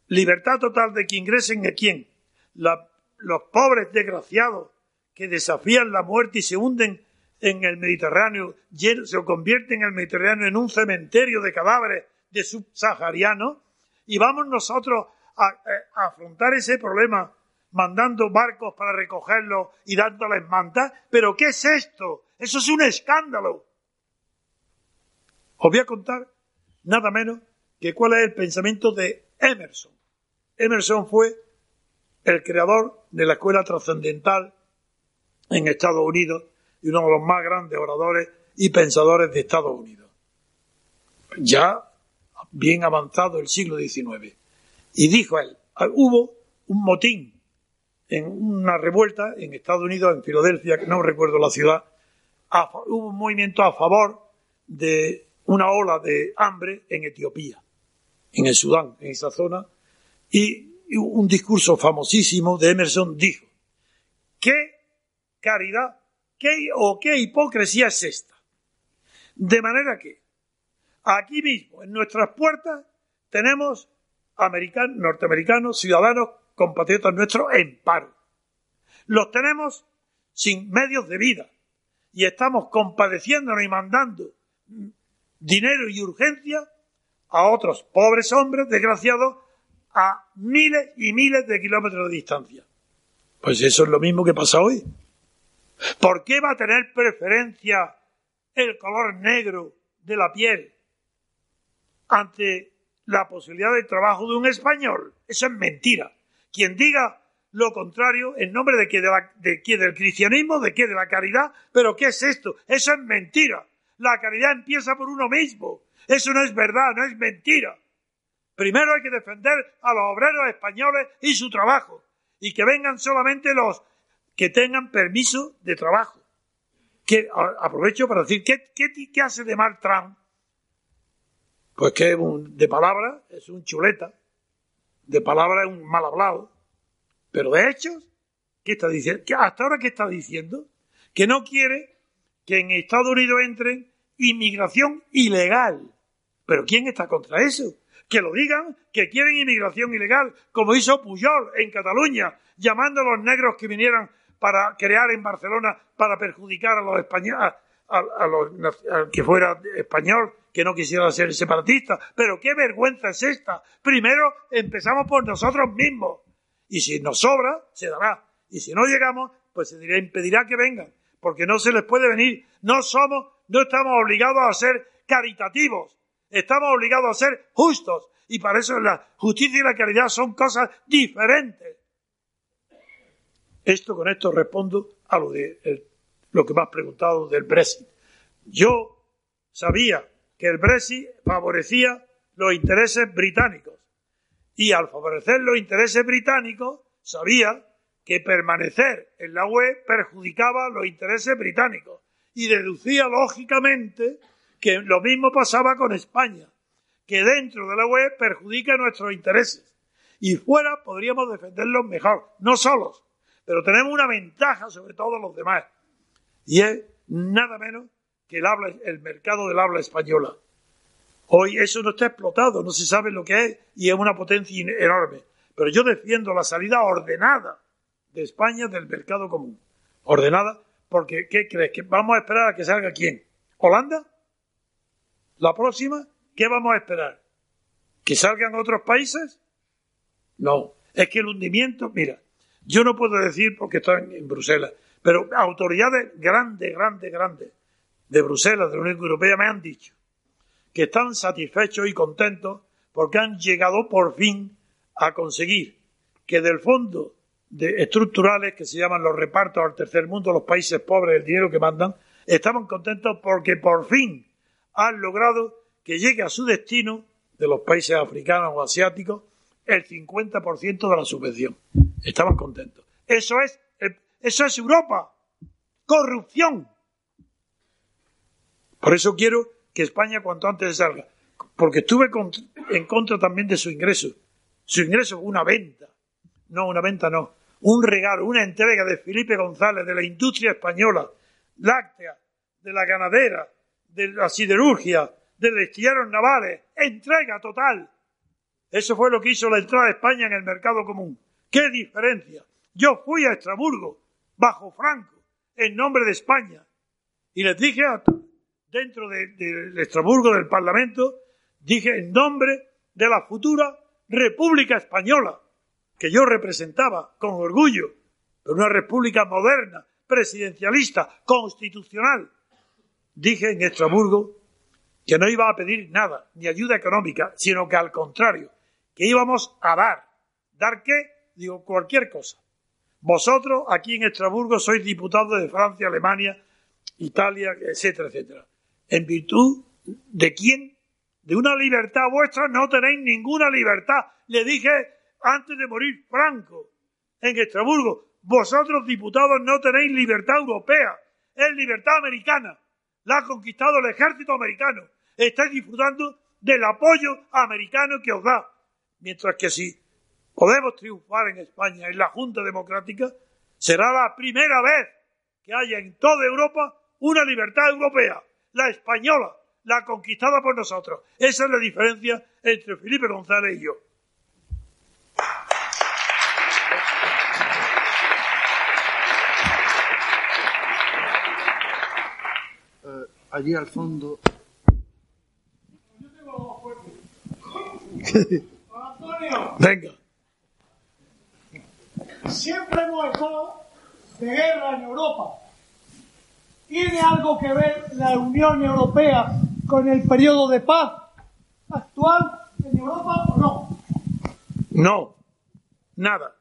libertad total de que ingresen a quién. Los pobres desgraciados que desafían la muerte y se hunden en el Mediterráneo, se convierten el Mediterráneo en un cementerio de cadáveres de subsaharianos, y vamos nosotros a, eh, a afrontar ese problema mandando barcos para recogerlos y dándoles mantas. ¿Pero qué es esto? Eso es un escándalo. Os voy a contar nada menos que cuál es el pensamiento de Emerson. Emerson fue el creador de la escuela trascendental en Estados Unidos y uno de los más grandes oradores y pensadores de Estados Unidos. Ya bien avanzado el siglo XIX. Y dijo él, ah, hubo un motín en una revuelta en Estados Unidos, en Filadelfia, que no recuerdo la ciudad, hubo un movimiento a favor de una ola de hambre en Etiopía, en el Sudán, en esa zona, y un discurso famosísimo de Emerson dijo, ¿qué caridad qué, o qué hipocresía es esta? De manera que aquí mismo, en nuestras puertas, tenemos americanos, norteamericanos, ciudadanos, compatriotas nuestros en paro. Los tenemos sin medios de vida y estamos compadeciéndonos y mandando dinero y urgencia a otros pobres hombres desgraciados a miles y miles de kilómetros de distancia. Pues eso es lo mismo que pasa hoy. ¿Por qué va a tener preferencia el color negro de la piel ante la posibilidad de trabajo de un español? Eso es mentira. Quien diga lo contrario, en nombre de qué, del cristianismo, de qué, de la caridad, pero ¿qué es esto? Eso es mentira. La caridad empieza por uno mismo. Eso no es verdad, no es mentira. Primero hay que defender a los obreros españoles y su trabajo. Y que vengan solamente los que tengan permiso de trabajo. Que, aprovecho para decir, ¿qué, qué, hace de mal Trump? Pues que de palabra es un chuleta. De palabra es un mal hablado. Pero de hechos, ¿qué está diciendo? ¿Qué- ¿Hasta ahora qué está diciendo? Que no quiere que en Estados Unidos entren inmigración ilegal. ¿Pero quién está contra eso? Que lo digan, que quieren inmigración ilegal, como hizo Pujol en Cataluña, llamando a los negros que vinieran para crear en Barcelona para perjudicar a los españoles, a, los, que fuera español, que no quisiera ser separatista. Pero qué vergüenza es esta. Primero empezamos por nosotros mismos. Y si nos sobra, se dará. Y si no llegamos, pues se dirá, impedirá que vengan. Porque no se les puede venir. No somos, no estamos obligados a ser caritativos. Estamos obligados a ser justos. Y para eso la justicia y la caridad son cosas diferentes. Esto con esto respondo a lo de lo que me has preguntado del Brexit. Yo sabía que el Brexit favorecía los intereses británicos y al favorecer los intereses británicos sabía que permanecer en la UE perjudicaba los intereses británicos y deducía lógicamente que lo mismo pasaba con España, que dentro de la UE perjudica nuestros intereses. Y fuera podríamos defenderlos mejor, no solos, pero tenemos una ventaja sobre todos los demás. Y es nada menos que el, habla, el mercado del habla española. Hoy eso no está explotado, no se sabe lo que es y es una potencia enorme. Pero yo defiendo la salida ordenada de España del mercado común. Ordenada porque, ¿qué crees? ¿Que vamos a esperar a que salga quién? ¿Holanda? ¿La próxima? ¿Qué vamos a esperar? ¿Que salgan otros países? No. Es que el hundimiento, mira, yo no puedo decir porque estoy en, Bruselas, pero autoridades grandes, grandes, grandes de Bruselas, de la Unión Europea, me han dicho que están satisfechos y contentos porque han llegado por fin a conseguir que del fondo de estructurales que se llaman los repartos al tercer mundo, los países pobres, el dinero que mandan, estaban contentos porque por fin han logrado que llegue a su destino de los países africanos o asiáticos el 50% de la subvención. Estaban contentos. Eso es, eso es Europa. Corrupción. Por eso quiero que España cuanto antes salga. Porque estuve en contra también de su ingreso. Su ingreso fue una venta. No, una venta no un regalo, una entrega de Felipe González, de la industria española, láctea, de la ganadera, de la siderurgia, de los astilleros navales, entrega total. Eso fue lo que hizo la entrada de España en el mercado común. ¡Qué diferencia! Yo fui a Estrasburgo, bajo Franco, en nombre de España, y les dije dentro del de, Estrasburgo, del Parlamento, dije en nombre de la futura República Española que yo representaba con orgullo, pero una república moderna, presidencialista, constitucional. Dije en Estrasburgo que no iba a pedir nada, ni ayuda económica, sino que al contrario, que íbamos a dar. ¿Dar qué? Digo, cualquier cosa. Vosotros aquí en Estrasburgo sois diputados de Francia, Alemania, Italia, etcétera, etcétera. ¿En virtud de quién? De una libertad vuestra no tenéis ninguna libertad. Le dije antes de morir Franco en Estrasburgo. Vosotros, diputados, no tenéis libertad europea, es libertad americana. La ha conquistado el ejército americano. Estáis disfrutando del apoyo americano que os da. Mientras que si podemos triunfar en España, en la Junta Democrática, será la primera vez que haya en toda Europa una libertad europea, la española, la conquistada por nosotros. Esa es la diferencia entre Felipe González y yo. allí al fondo. Venga. Siempre hemos estado de guerra en Europa. ¿Tiene algo que ver la Unión Europea con el periodo de paz actual en Europa o no? No, nada.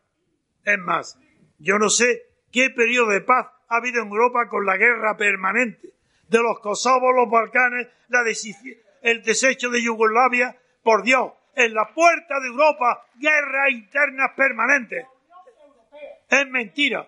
Es más, yo no sé qué periodo de paz ha habido en Europa con la guerra permanente de los Kosovos, los Balcanes, el desecho de Yugoslavia, por Dios, en la puerta de Europa, guerras internas permanentes. Es mentira.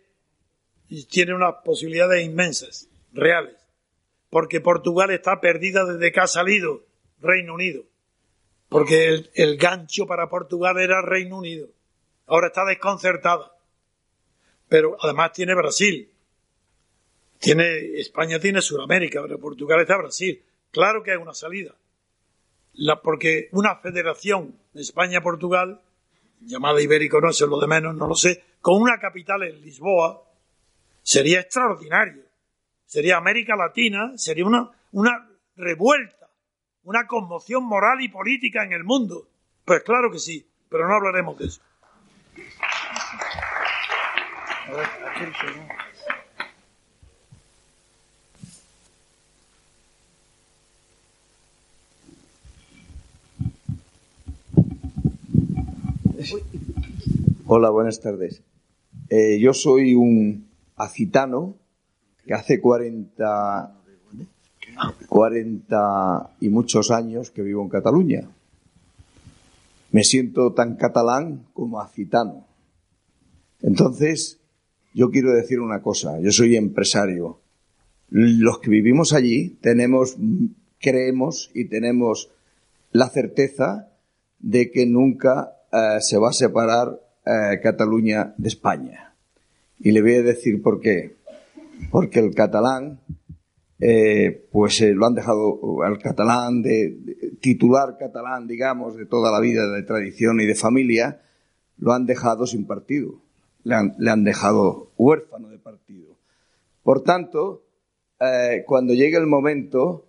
Tiene unas posibilidades inmensas, reales. Porque Portugal está perdida desde que ha salido Reino Unido. Porque el, el gancho para Portugal era Reino Unido. Ahora está desconcertada. Pero además tiene Brasil. Tiene, España tiene Sudamérica, pero Portugal está Brasil. Claro que hay una salida. La, porque una federación España-Portugal llamada Ibérico, no, eso es lo de menos, no lo sé, con una capital en Lisboa, Sería extraordinario. Sería América Latina, sería una, una revuelta, una conmoción moral y política en el mundo. Pues claro que sí, pero no hablaremos de eso. Hola, buenas tardes. Eh, yo soy un acitano que hace 40, 40 y muchos años que vivo en Cataluña. Me siento tan catalán como acitano. Entonces, yo quiero decir una cosa. Yo soy empresario. Los que vivimos allí tenemos, creemos y tenemos la certeza de que nunca eh, se va a separar eh, Cataluña de España. Y le voy a decir por qué. Porque el catalán, eh, pues lo han dejado, el catalán, de, titular catalán, digamos, de toda la vida de tradición y de familia, lo han dejado sin partido. Le han, le han dejado huérfano de partido. Por tanto, cuando llegue el momento,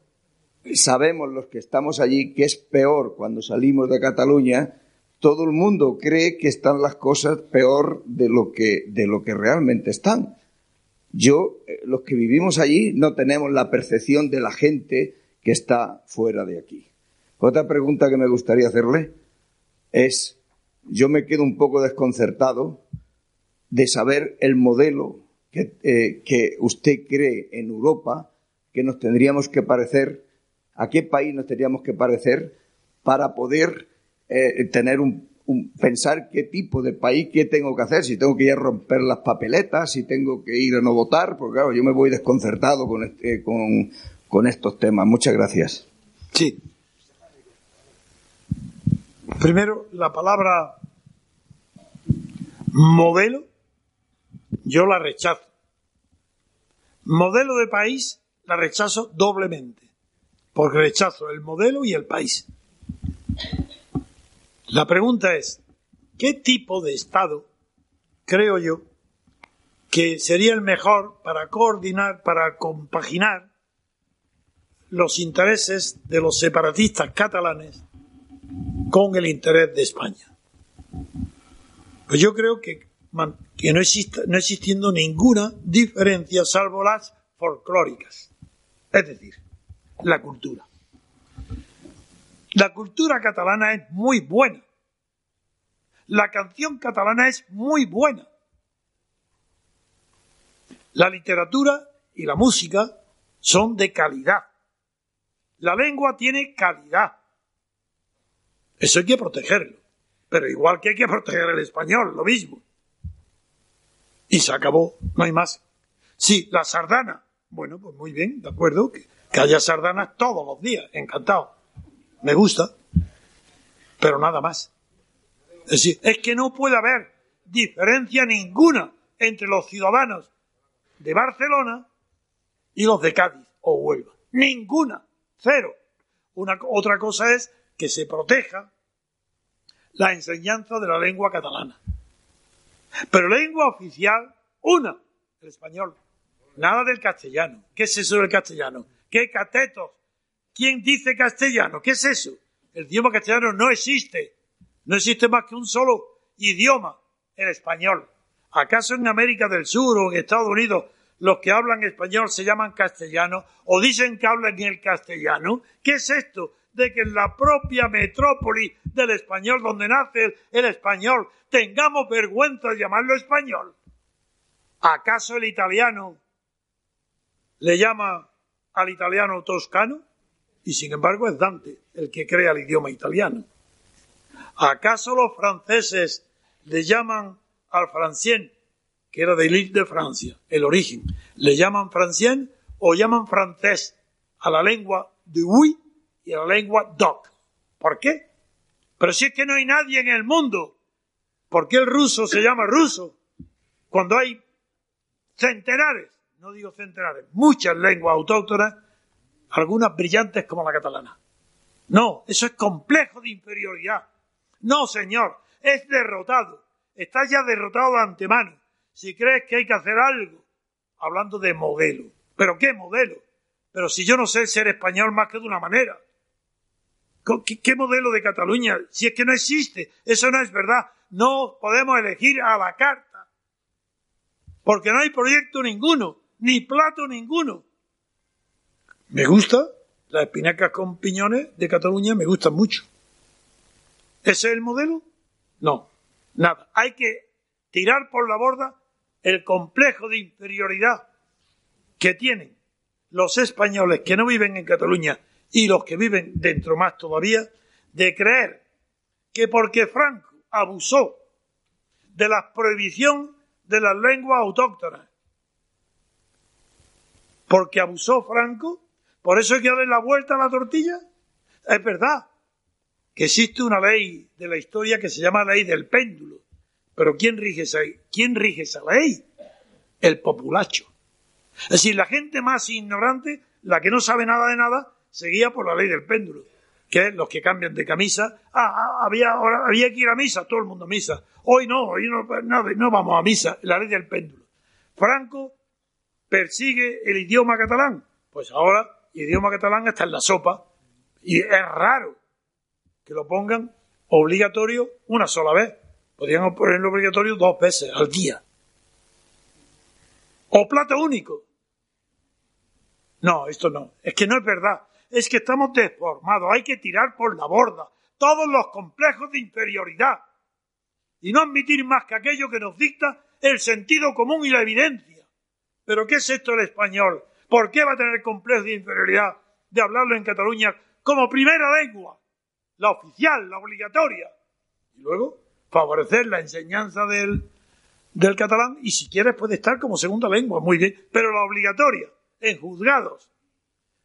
sabemos los que estamos allí que es peor cuando salimos de Cataluña, todo el mundo cree que están las cosas peor de lo que, de lo que realmente están. Yo, eh, los que vivimos allí, no tenemos la percepción de la gente que está fuera de aquí. Otra pregunta que me gustaría hacerle es, yo me quedo un poco desconcertado de saber el modelo que, eh, que usted cree en Europa que nos tendríamos que parecer a qué país nos tendríamos que parecer para poder eh, tener un, pensar qué tipo de país, qué tengo que hacer, si tengo que ir a romper las papeletas, si tengo que ir a no votar, porque claro, yo me voy desconcertado con, este, con, con estos temas. Muchas gracias. Sí. Primero, la palabra modelo, yo la rechazo. Modelo de país, la rechazo doblemente porque rechazo el modelo y el país. La pregunta es, ¿qué tipo de Estado creo yo que sería el mejor para coordinar, para compaginar los intereses de los separatistas catalanes con el interés de España? Pues yo creo que, que no, exista, no existiendo ninguna diferencia salvo las folclóricas. Es decir, la cultura. La cultura catalana es muy buena. La canción catalana es muy buena. La literatura y la música son de calidad. La lengua tiene calidad. Eso hay que protegerlo. Pero igual que hay que proteger el español, lo mismo. Y se acabó, no hay más. Sí, la sardana. Bueno, pues muy bien, de acuerdo. Que haya sardanas todos los días, encantado. Me gusta, pero nada más. Es decir, es que no puede haber diferencia ninguna entre los ciudadanos de Barcelona y los de Cádiz o Huelva. Ninguna. Cero. Una, otra cosa es que se proteja la enseñanza de la lengua catalana. Pero lengua oficial, una, el español. Nada del castellano. ¿Qué es eso del castellano? ¿Qué catetos? ¿Quién dice castellano? ¿Qué es eso? El idioma castellano no existe. No existe más que un solo idioma, el español. ¿Acaso en América del Sur o en Estados Unidos los que hablan español se llaman castellano o dicen que hablan el castellano? ¿Qué es esto de que en la propia metrópoli del español, donde nace el, el español, tengamos vergüenza de llamarlo español? ¿Acaso el italiano le llama al italiano toscano y sin embargo es Dante el que crea el idioma italiano. ¿Acaso los franceses le llaman al francien, que era de l'île de Francia, el origen, le llaman francien o llaman francés a la lengua de oui y a la lengua doc? ¿Por qué? Pero si es que no hay nadie en el mundo, ¿por qué el ruso se llama ruso? Cuando hay centenares no digo centenares, muchas lenguas autóctonas, algunas brillantes como la catalana. No, eso es complejo de inferioridad. No, señor, es derrotado. Está ya derrotado de antemano. Si crees que hay que hacer algo, hablando de modelo. ¿Pero qué modelo? Pero si yo no sé ser español más que de una manera. ¿Qué, qué modelo de Cataluña? Si es que no existe. Eso no es verdad. No podemos elegir a la carta. Porque no hay proyecto ninguno ni plato ninguno. Me gusta, las espinacas con piñones de Cataluña me gustan mucho. ¿Ese es el modelo? No. Nada. Hay que tirar por la borda el complejo de inferioridad que tienen los españoles que no viven en Cataluña y los que viven dentro más todavía, de creer que porque Franco abusó de la prohibición de las lenguas autóctonas, porque abusó Franco, por eso hay que darle la vuelta a la tortilla. Es verdad que existe una ley de la historia que se llama ley del péndulo, pero ¿quién rige esa, quién rige esa ley? El populacho. Es decir, la gente más ignorante, la que no sabe nada de nada, seguía por la ley del péndulo, que los que cambian de camisa. Ah, ah había, ahora, había que ir a misa, todo el mundo a misa. Hoy no, hoy no, no, no vamos a misa, la ley del péndulo. Franco persigue el idioma catalán. Pues ahora idioma catalán está en la sopa y es raro que lo pongan obligatorio una sola vez. Podrían ponerlo obligatorio dos veces al día. O plato único. No, esto no. Es que no es verdad. Es que estamos deformados. Hay que tirar por la borda todos los complejos de inferioridad y no admitir más que aquello que nos dicta el sentido común y la evidencia. Pero ¿qué es esto el español? ¿Por qué va a tener complejo de inferioridad de hablarlo en Cataluña como primera lengua? La oficial, la obligatoria. Y luego favorecer la enseñanza del, del catalán y si quieres puede estar como segunda lengua, muy bien, pero la obligatoria, en juzgados,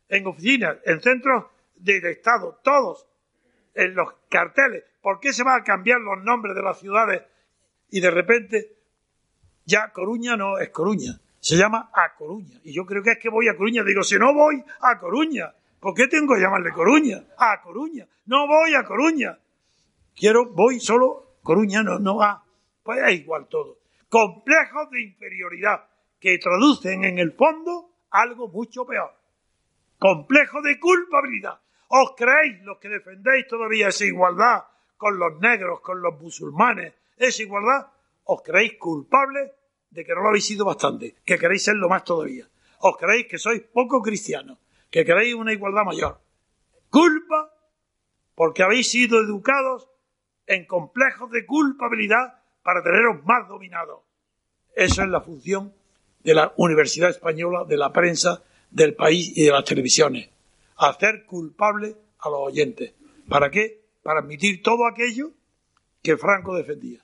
en oficinas, en centros de, Estado, todos, en los carteles. ¿Por qué se van a cambiar los nombres de las ciudades y de repente ya Coruña no es Coruña? Se llama A Coruña. Y yo creo que es que voy a Coruña. Digo, si no voy a Coruña, ¿por qué tengo que llamarle Coruña? A Coruña. No voy a Coruña. Quiero, voy solo Coruña, no, no a. Pues es igual todo complejos de inferioridad que traducen en el fondo algo mucho peor. Complejo de culpabilidad. ¿Os creéis los que defendéis todavía esa igualdad con los negros, con los musulmanes, esa igualdad? ¿Os creéis culpables de que no lo habéis sido bastante, que queréis serlo más todavía? ¿Os creéis que sois poco cristianos, que queréis una igualdad mayor? Culpa porque habéis sido educados en complejos de culpabilidad para teneros más dominados. Esa es la función de la Universidad Española, de la prensa, del país y de las televisiones. Hacer culpable a los oyentes. ¿Para qué? Para admitir todo aquello que Franco defendía.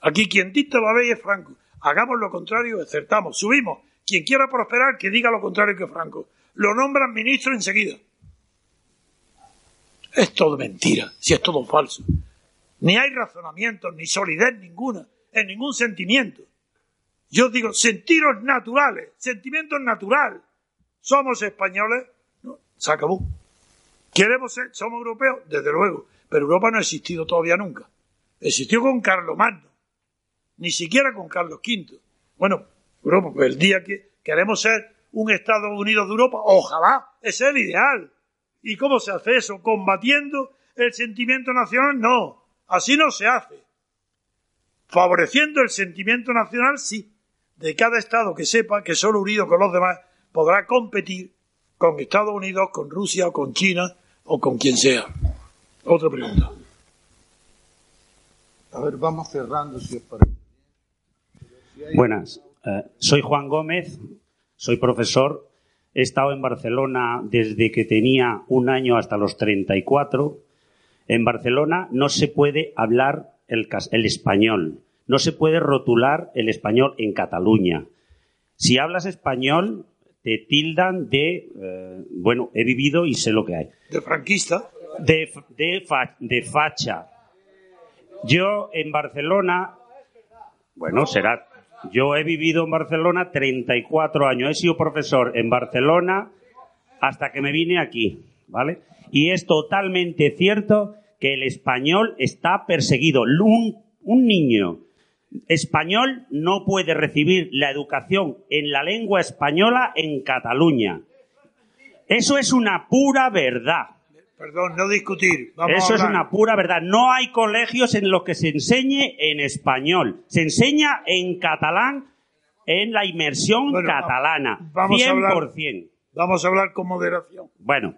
Aquí quien dicta la ley es Franco. Hagamos lo contrario, acertamos, subimos. Quien quiera prosperar, que diga lo contrario que Franco. Lo nombran ministro enseguida. Es todo mentira, si es todo falso. Ni hay razonamiento, ni solidez ninguna, en ningún sentimiento. Yo digo, sentiros naturales, sentimientos natural. ¿Somos españoles? No, se acabó. ¿Queremos ser? ¿Somos europeos? Desde luego. Pero Europa no ha existido todavía nunca. Existió con Carlos Magno. Ni siquiera con Carlos V. Bueno, Europa, pues el día que queremos ser un Estados Unidos de Europa, ojalá, ese es el ideal. ¿Y cómo se hace eso? ¿Combatiendo el sentimiento nacional? No. Así no se hace. Favoreciendo el sentimiento nacional, sí. De cada Estado que sepa que solo unido con los demás podrá competir con Estados Unidos, con Rusia o con China o con quien sea. Otra pregunta. A ver, vamos cerrando si os parece. Buenas. Eh, soy Juan Gómez, soy profesor. He estado en Barcelona desde que tenía un año hasta los 34 en Barcelona no se puede hablar el, español, no se puede rotular el español en Cataluña. Si hablas español, te tildan de, eh, bueno, he vivido y sé lo que hay. ¿De franquista? De, de facha. Yo en Barcelona, bueno, será, yo he vivido en Barcelona 34 años, he sido profesor en Barcelona hasta que me vine aquí, ¿vale? Y es totalmente cierto que el español está perseguido. Un, un niño español no puede recibir la educación en la lengua española en Cataluña. Eso es una pura verdad. Perdón, no discutir. Eso es una pura verdad. No hay colegios en los que se enseñe en español. Se enseña en catalán en la inmersión catalana. Vamos 100%. A hablar, vamos a hablar con moderación. Bueno,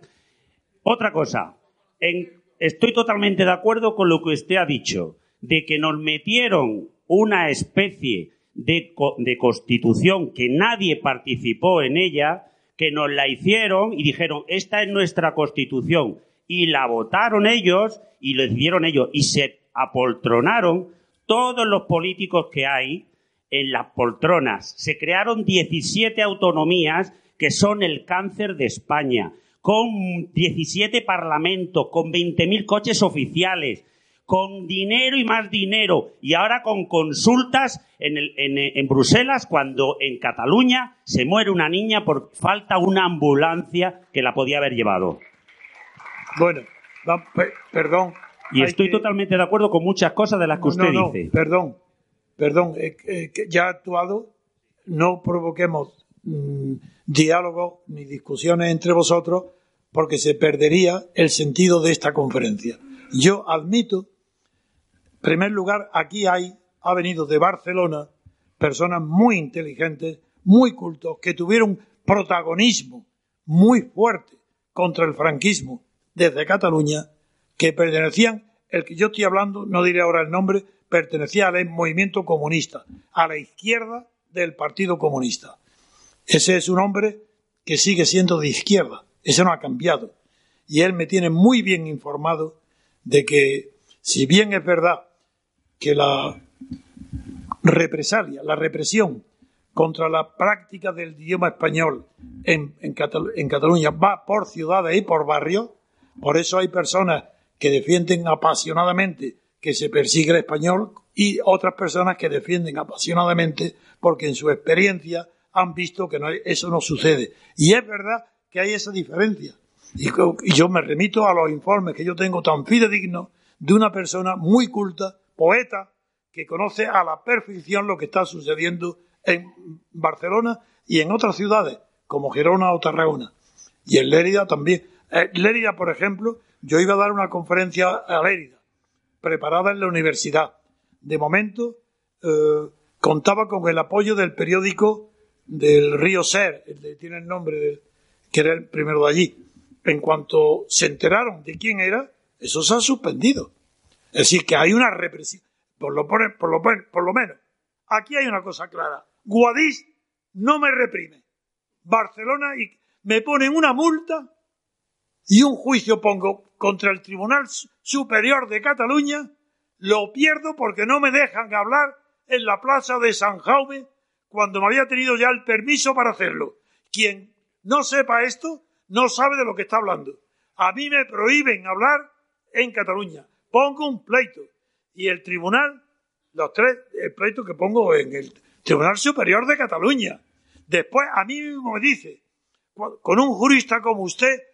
otra cosa. En, estoy totalmente de acuerdo con lo que usted ha dicho. de que nos metieron una especie de constitución que nadie participó en ella, que nos la hicieron y dijeron, esta es nuestra constitución. Y la votaron ellos y lo hicieron ellos. Y se apoltronaron todos los políticos que hay en las poltronas. Se crearon 17 autonomías que son el cáncer de España, con 17 parlamentos, con 20.000 coches oficiales, con dinero y más dinero, y ahora con consultas en, el- en- en Bruselas cuando en Cataluña se muere una niña por falta una ambulancia que la podía haber llevado. Bueno, pe- perdón. Y estoy que- totalmente de acuerdo con muchas cosas de las que usted no, dice. Perdón, perdón, eh, eh, que ya ha actuado, no provoquemos mm, diálogos ni discusiones entre vosotros porque se perdería el sentido de esta conferencia. Yo admito, en primer lugar, aquí hay, ha venido de Barcelona personas muy inteligentes, muy cultos, que tuvieron protagonismo muy fuerte contra el franquismo desde Cataluña, que pertenecían, el que yo estoy hablando, no diré ahora el nombre, pertenecía al movimiento comunista, a la izquierda del Partido Comunista. Ese es un hombre que sigue siendo de izquierda, ese no ha cambiado. Y él me tiene muy bien informado de que, si bien es verdad que la represalia, la represión contra la práctica del idioma español en, en en Cataluña va por ciudades y por barrios, por eso hay personas que defienden apasionadamente que se persigue el español y otras personas que defienden apasionadamente porque en su experiencia han visto que no- eso no sucede. Y es verdad que hay esa diferencia. Y, y yo me remito a los informes que yo tengo tan fidedignos de una persona muy culta, poeta, que conoce a la perfección lo que está sucediendo en Barcelona y en otras ciudades, como Gerona o Tarragona. Y en Lérida también. Eh, Lérida, por ejemplo, yo iba a dar una conferencia a Lérida, preparada en la universidad. De momento, eh, contaba con el apoyo del periódico del Río Ser, el que tiene el nombre del, que era el primero de allí. En cuanto se enteraron de quién era, eso se ha suspendido. Es decir, que hay una represión, por lo, por lo, por lo menos. Aquí hay una cosa clara. Guadix no me reprime. Barcelona y me ponen una multa y un juicio pongo contra el Tribunal Superior de Cataluña, lo pierdo porque no me dejan hablar en la plaza de San Jaume cuando me había tenido ya el permiso para hacerlo. Quien no sepa esto no sabe de lo que está hablando. A mí me prohíben hablar en Cataluña. Pongo un pleito y el tribunal, los tres, el pleito que pongo en el Tribunal Superior de Cataluña. Después a mí mismo me dice, con un jurista como usted,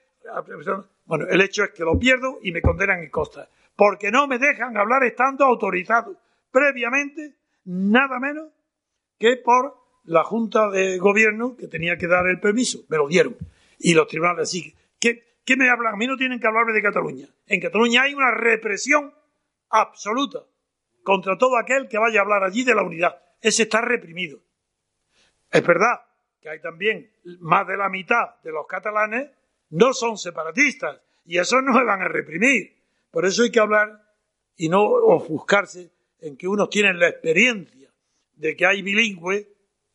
bueno, el hecho es que lo pierdo y me condenan en costa, porque no me dejan hablar estando autorizado previamente, nada menos que por la Junta de Gobierno que tenía que dar el permiso. Me lo dieron. Y los tribunales así. ¿Qué, qué me hablan? A mí no tienen que hablarme de Cataluña. En Cataluña hay una represión absoluta contra todo aquel que vaya a hablar allí de la unidad. Ese está reprimido. Es verdad que hay también más de la mitad de los catalanes no son separatistas y esos no se van a reprimir. Por eso hay que hablar y no ofuscarse en que unos tienen la experiencia de que hay bilingües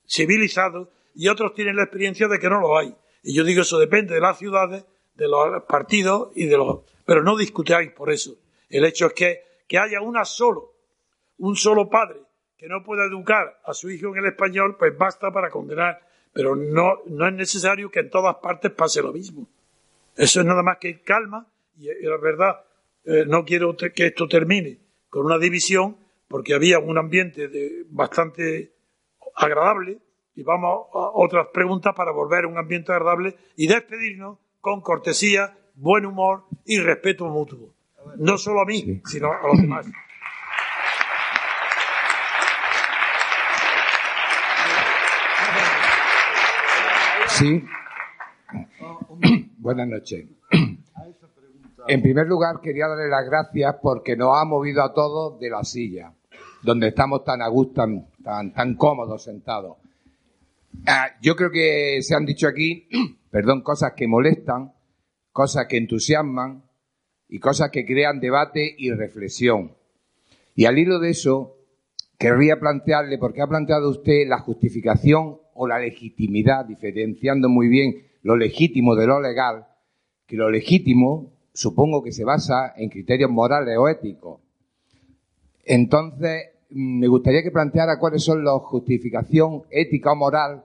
civilizados y otros tienen la experiencia de que no lo hay. Y yo digo, eso depende de las ciudades, de los partidos y de los... Pero no discutáis por eso. El hecho es que, que haya una solo, un solo padre que no pueda educar a su hijo en el español, pues basta para condenar. Pero no, no es necesario que en todas partes pase lo mismo. Eso es nada más que calma y, y la verdad, eh, no quiero que esto termine con una división porque había un ambiente de, bastante agradable y vamos a otras preguntas para volver a un ambiente agradable y despedirnos con cortesía, buen humor y respeto mutuo. No solo a mí, sino a los demás. Sí. Buenas noches. En primer lugar, quería darle las gracias porque nos ha movido a todos de la silla, donde estamos tan a gusto, tan, tan, tan cómodos sentados. Ah, yo creo que se han dicho aquí, perdón, cosas que molestan, cosas que entusiasman y cosas que crean debate y reflexión. Y al hilo de eso, querría plantearle, porque ha planteado usted la justificación o la legitimidad, diferenciando muy bien lo legítimo de lo legal, que lo legítimo supongo que se basa en criterios morales o éticos. Entonces, me gustaría que planteara cuáles son las justificación ética o moral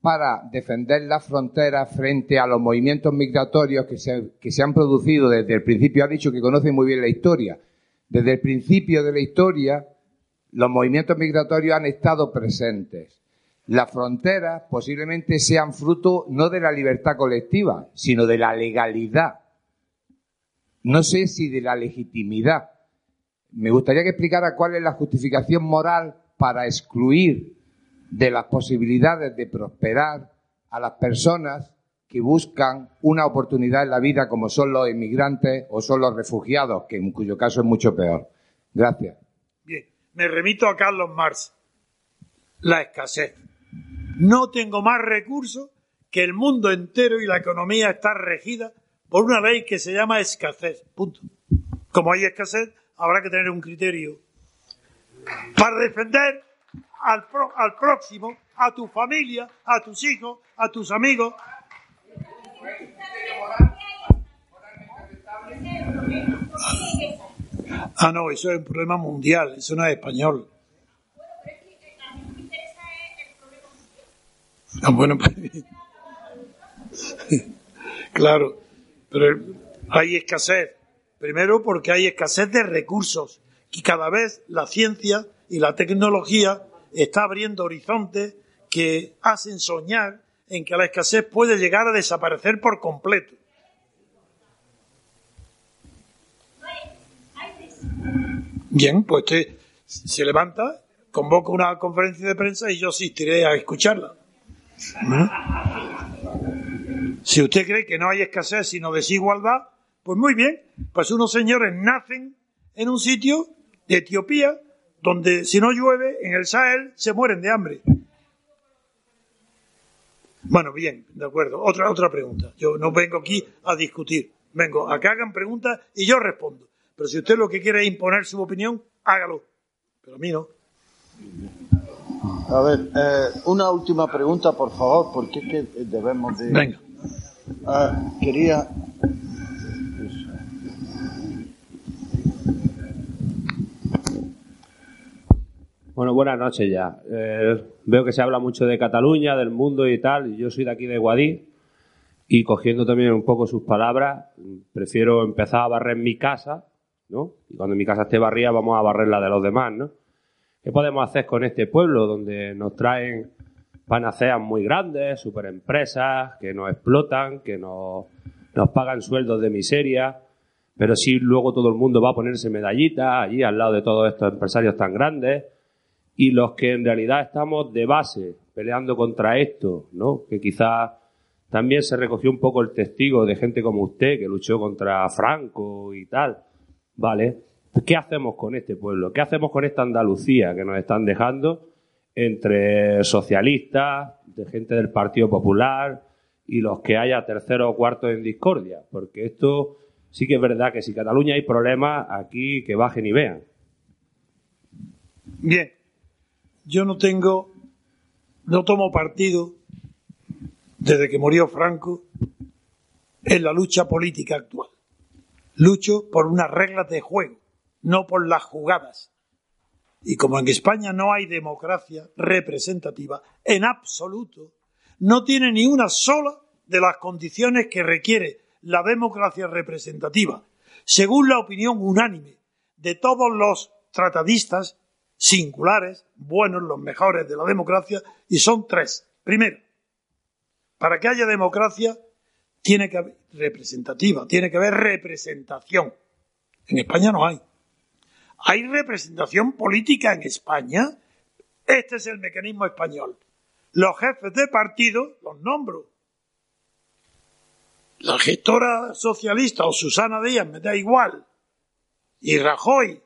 para defender las fronteras frente a los movimientos migratorios que se, que se han producido desde el principio. Ha dicho que conoce muy bien la historia. Desde el principio de la historia, los movimientos migratorios han estado presentes. Las fronteras posiblemente sean fruto no de la libertad colectiva, sino de la legalidad. No sé si de la legitimidad. Me gustaría que explicara cuál es la justificación moral para excluir de las posibilidades de prosperar a las personas que buscan una oportunidad en la vida como son los inmigrantes o son los refugiados, que en cuyo caso es mucho peor. Gracias. Bien, me remito a Carlos Marx. La escasez. No tengo más recursos que el mundo entero y la economía está regida por una ley que se llama escasez. Punto. Como hay escasez, habrá que tener un criterio para defender al, al próximo, a tu familia, a tus hijos, a tus amigos. Ah, no, eso es un problema mundial, eso no es español. Ah, bueno, pues, claro, pero hay escasez. Primero porque hay escasez de recursos y cada vez la ciencia y la tecnología está abriendo horizontes que hacen soñar en que la escasez puede llegar a desaparecer por completo. Bien, pues usted se levanta, convoca una conferencia de prensa y yo asistiré a escucharla. Si usted cree que no hay escasez sino desigualdad, pues muy bien, pues unos señores nacen en un sitio de Etiopía donde si no llueve en el Sahel se mueren de hambre. Bueno, bien, de acuerdo. Otra, otra pregunta. Yo no vengo aquí a discutir. Vengo a que hagan preguntas y yo respondo. Pero si usted lo que quiere es imponer su opinión, hágalo. Pero a mí no. A ver, eh, una última pregunta, por favor, porque es que debemos de... Venga. Ah, quería Bueno, buenas noches ya. Eh, veo que se habla mucho de Cataluña, del mundo y tal. Yo soy de aquí de Guadí y cogiendo también un poco sus palabras, prefiero empezar a barrer mi casa, ¿no? Y cuando mi casa esté barrida vamos a barrer la de los demás, ¿no? ¿Qué podemos hacer con este pueblo donde nos traen panaceas muy grandes, superempresas, que nos explotan, que nos, nos pagan sueldos de miseria, pero sí luego todo el mundo va a ponerse medallitas allí al lado de todos estos empresarios tan grandes? y los que en realidad estamos de base peleando contra esto, ¿no? Que quizás también se recogió un poco el testigo de gente como usted que luchó contra Franco y tal, ¿vale? ¿Qué hacemos con este pueblo? ¿Qué hacemos con esta Andalucía que nos están dejando entre socialistas, de gente del Partido Popular y los que haya tercero o cuarto en discordia? Porque esto sí que es verdad que si Cataluña hay problemas, aquí que bajen y vean. Bien, yo no tengo, no tomo partido desde que murió Franco en la lucha política actual. Lucho por unas reglas de juego, no por las jugadas. Y como en España no hay democracia representativa en absoluto, no tiene ni una sola de las condiciones que requiere la democracia representativa, según la opinión unánime de todos los tratadistas singulares, buenos, los mejores de la democracia, y son tres. Primero, para que haya democracia tiene que haber representativa, tiene que haber representación. En España no hay. ¿Hay representación política en España? Este es el mecanismo español. Los jefes de partido los nombro. La gestora socialista o Susana Díaz me da igual. Y Rajoy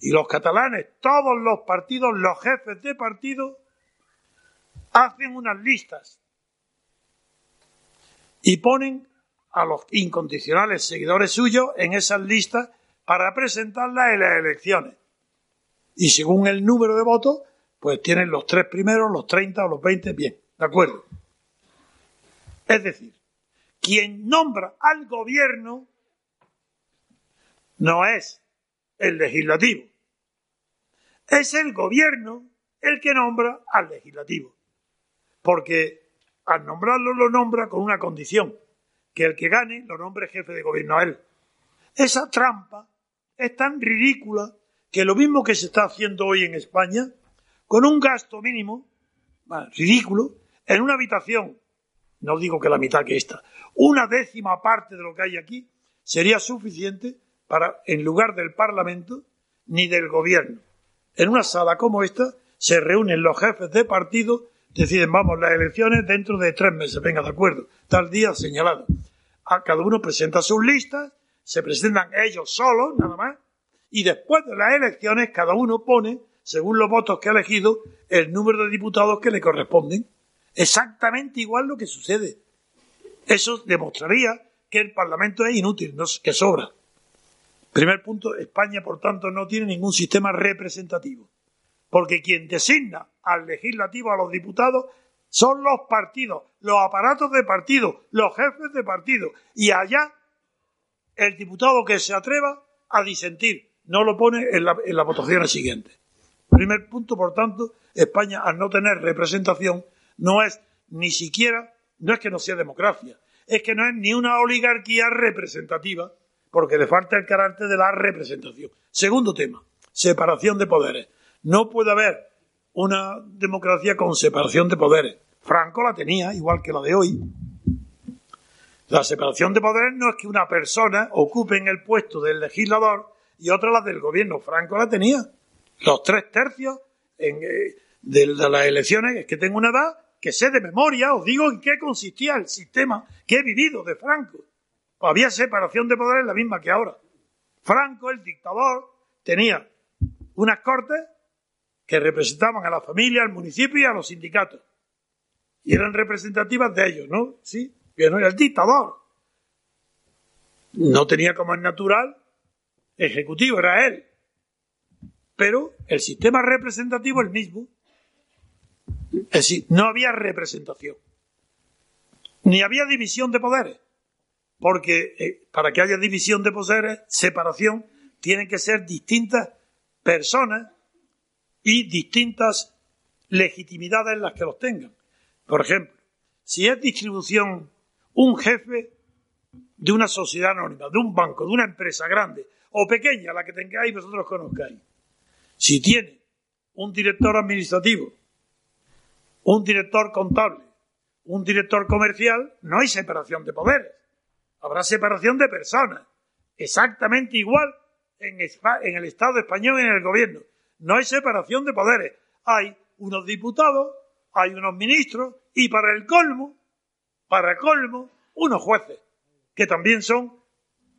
y los catalanes, todos los partidos, los jefes de partido, hacen unas listas y ponen a los incondicionales seguidores suyos en esas listas para presentarla en las elecciones. Y según el número de votos, pues tienen los tres primeros, los 30 o los 20, bien, ¿de acuerdo? Es decir, quien nombra al gobierno no es el legislativo, es el gobierno el que nombra al legislativo. Porque al nombrarlo lo nombra con una condición, que el que gane lo nombre jefe de gobierno a él. Esa trampa es tan ridícula que lo mismo que se está haciendo hoy en España, con un gasto mínimo, ridículo, en una habitación, no digo que la mitad que esta, una décima parte de lo que hay aquí, sería suficiente para, en lugar del Parlamento ni del Gobierno. En una sala como esta se reúnen los jefes de partido, deciden, vamos, las elecciones dentro de tres meses, venga, de acuerdo, tal día señalado. A cada uno presenta sus listas, se presentan ellos solos, nada más, y después de las elecciones cada uno pone, según los votos que ha elegido, el número de diputados que le corresponden. Exactamente igual lo que sucede. Eso demostraría que el Parlamento es inútil, que sobra. Primer punto, España, por tanto, no tiene ningún sistema representativo, porque quien designa al legislativo, a los diputados, son los partidos, los aparatos de partido, los jefes de partido, y allá el diputado que se atreva a disentir no lo pone en la, en la votación siguiente. Primer punto, por tanto, España, al no tener representación, no es ni siquiera, no es que no sea democracia, es que no es ni una oligarquía representativa, porque le falta el carácter de la representación. Segundo tema, separación de poderes. No puede haber una democracia con separación de poderes. Franco la tenía, igual que la de hoy. La separación de poderes no es que una persona ocupe en el puesto del legislador y otra la del gobierno. Franco la tenía. Los tres tercios en, eh, de, de, las elecciones, es que tengo una edad que sé de memoria, os digo en qué consistía el sistema que he vivido de Franco había separación de poderes la misma que ahora. Franco, el dictador, tenía unas cortes que representaban a la familia, al municipio y a los sindicatos. Y eran representativas de ellos, ¿no? Sí, que no era el dictador. No tenía como es natural ejecutivo, era él. Pero el sistema representativo es el mismo. Es decir, no había representación. Ni había división de poderes porque eh, para que haya división de poderes, separación, tienen que ser distintas personas y distintas legitimidades las que los tengan. Por ejemplo, si es distribución un jefe de una sociedad anónima, de un banco, de una empresa grande o pequeña, la que tengáis vosotros conozcáis, si tiene un director administrativo, un director contable, un director comercial, no hay separación de poderes habrá separación de personas, exactamente igual en, en el Estado español y en el gobierno. No hay separación de poderes. Hay unos diputados, hay unos ministros y para el colmo, para colmo, unos jueces, que también son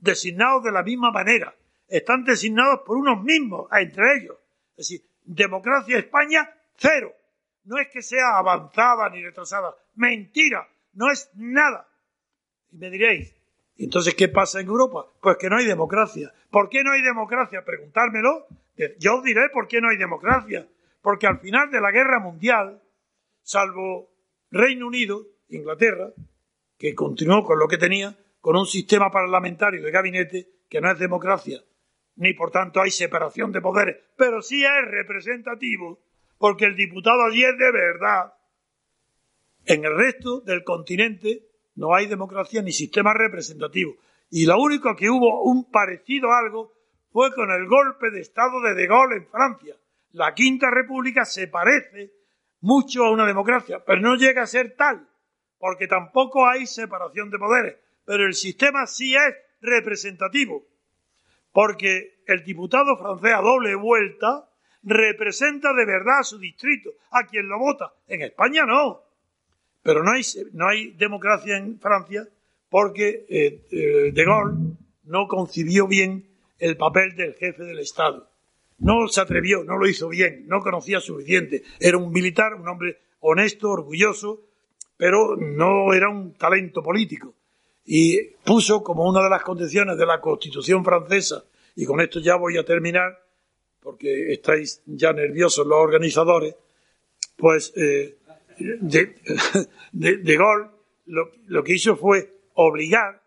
designados de la misma manera. Están designados por unos mismos, entre ellos. Es decir, democracia España, cero. No es que sea avanzada ni retrasada. Mentira. No es nada. Y me diréis, entonces, ¿qué pasa en Europa? Pues que no hay democracia. ¿Por qué no hay democracia? Preguntármelo. Yo os diré por qué no hay democracia. Porque al final de la guerra mundial, salvo Reino Unido, Inglaterra, que continuó con lo que tenía, con un sistema parlamentario de gabinete que no es democracia, ni por tanto hay separación de poderes, pero sí es representativo, porque el diputado allí es de verdad. En el resto del continente no hay democracia ni sistema representativo. Y lo único que hubo un parecido algo fue con el golpe de Estado de De Gaulle en Francia. La Quinta República se parece mucho a una democracia, pero no llega a ser tal, porque tampoco hay separación de poderes. Pero el sistema sí es representativo, porque el diputado francés a doble vuelta representa de verdad a su distrito, a quien lo vota. En España no. Pero no hay, no hay democracia en Francia porque eh, eh, De Gaulle no concibió bien el papel del jefe del Estado. No se atrevió, no lo hizo bien, no conocía suficiente. Era un militar, un hombre honesto, orgulloso, pero no era un talento político. Y puso como una de las condiciones de la Constitución francesa y con esto ya voy a terminar, porque estáis ya nerviosos los organizadores, pues eh, de, de, Gaulle lo, que hizo fue obligar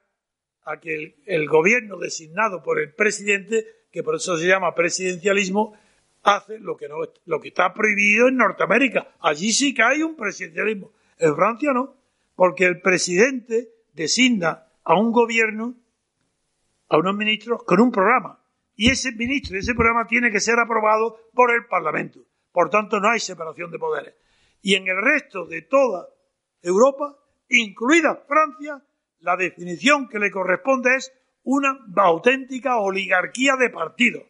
a que el, el, gobierno designado por el presidente, que por eso se llama presidencialismo, hace lo que, no, lo que está prohibido en Norteamérica. Allí sí que hay un presidencialismo. En Francia no, porque el presidente designa a un gobierno, a unos ministros, con un programa. Y ese ministro, ese programa tiene que ser aprobado por el Parlamento. Por tanto, no hay separación de poderes. Y en el resto de toda Europa, incluida Francia, la definición que le corresponde es una auténtica oligarquía de partidos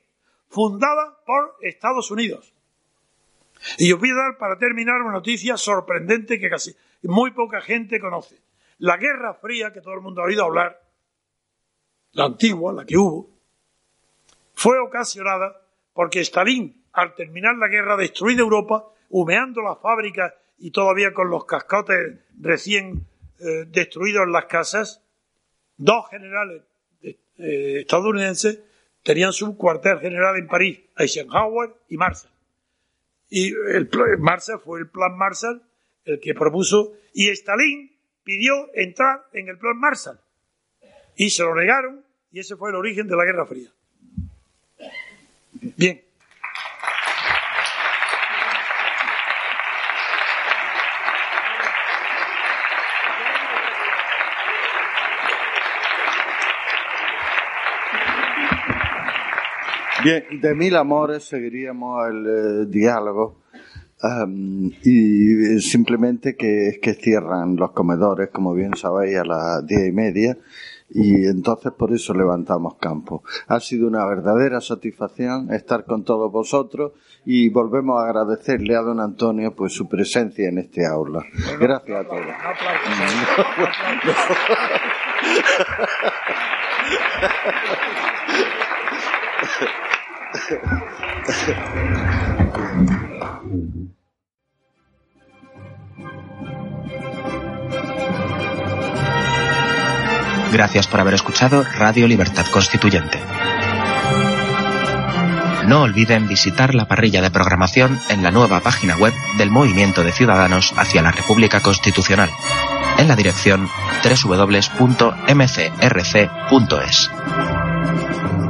fundada por Estados Unidos. Y os voy a dar para terminar una noticia sorprendente que casi muy poca gente conoce. La Guerra Fría, que todo el mundo ha oído hablar, la antigua, la que hubo, fue ocasionada porque Stalin, al terminar la guerra, destruida Europa, humeando las fábricas y todavía con los cascotes recién eh, destruidos en las casas, dos generales eh, estadounidenses tenían su cuartel general en París, Eisenhower y Marshall. Y el Marshall fue el plan Marshall el que propuso, y Stalin pidió entrar en el plan Marshall. Y se lo negaron, y ese fue el origen de la Guerra Fría. Bien. Bien, de mil amores seguiríamos el eh, diálogo y simplemente que, que cierran los comedores, como bien sabéis, a las diez y media y entonces por eso levantamos campo. Ha sido una verdadera satisfacción estar con todos vosotros y volvemos a agradecerle a don Antonio pues su presencia en este aula. Gracias a todos. Gracias por haber escuchado Radio Libertad Constituyente. No olviden visitar la parrilla de programación en la nueva página web del Movimiento de Ciudadanos hacia la República Constitucional, en la dirección www.mcrc.es.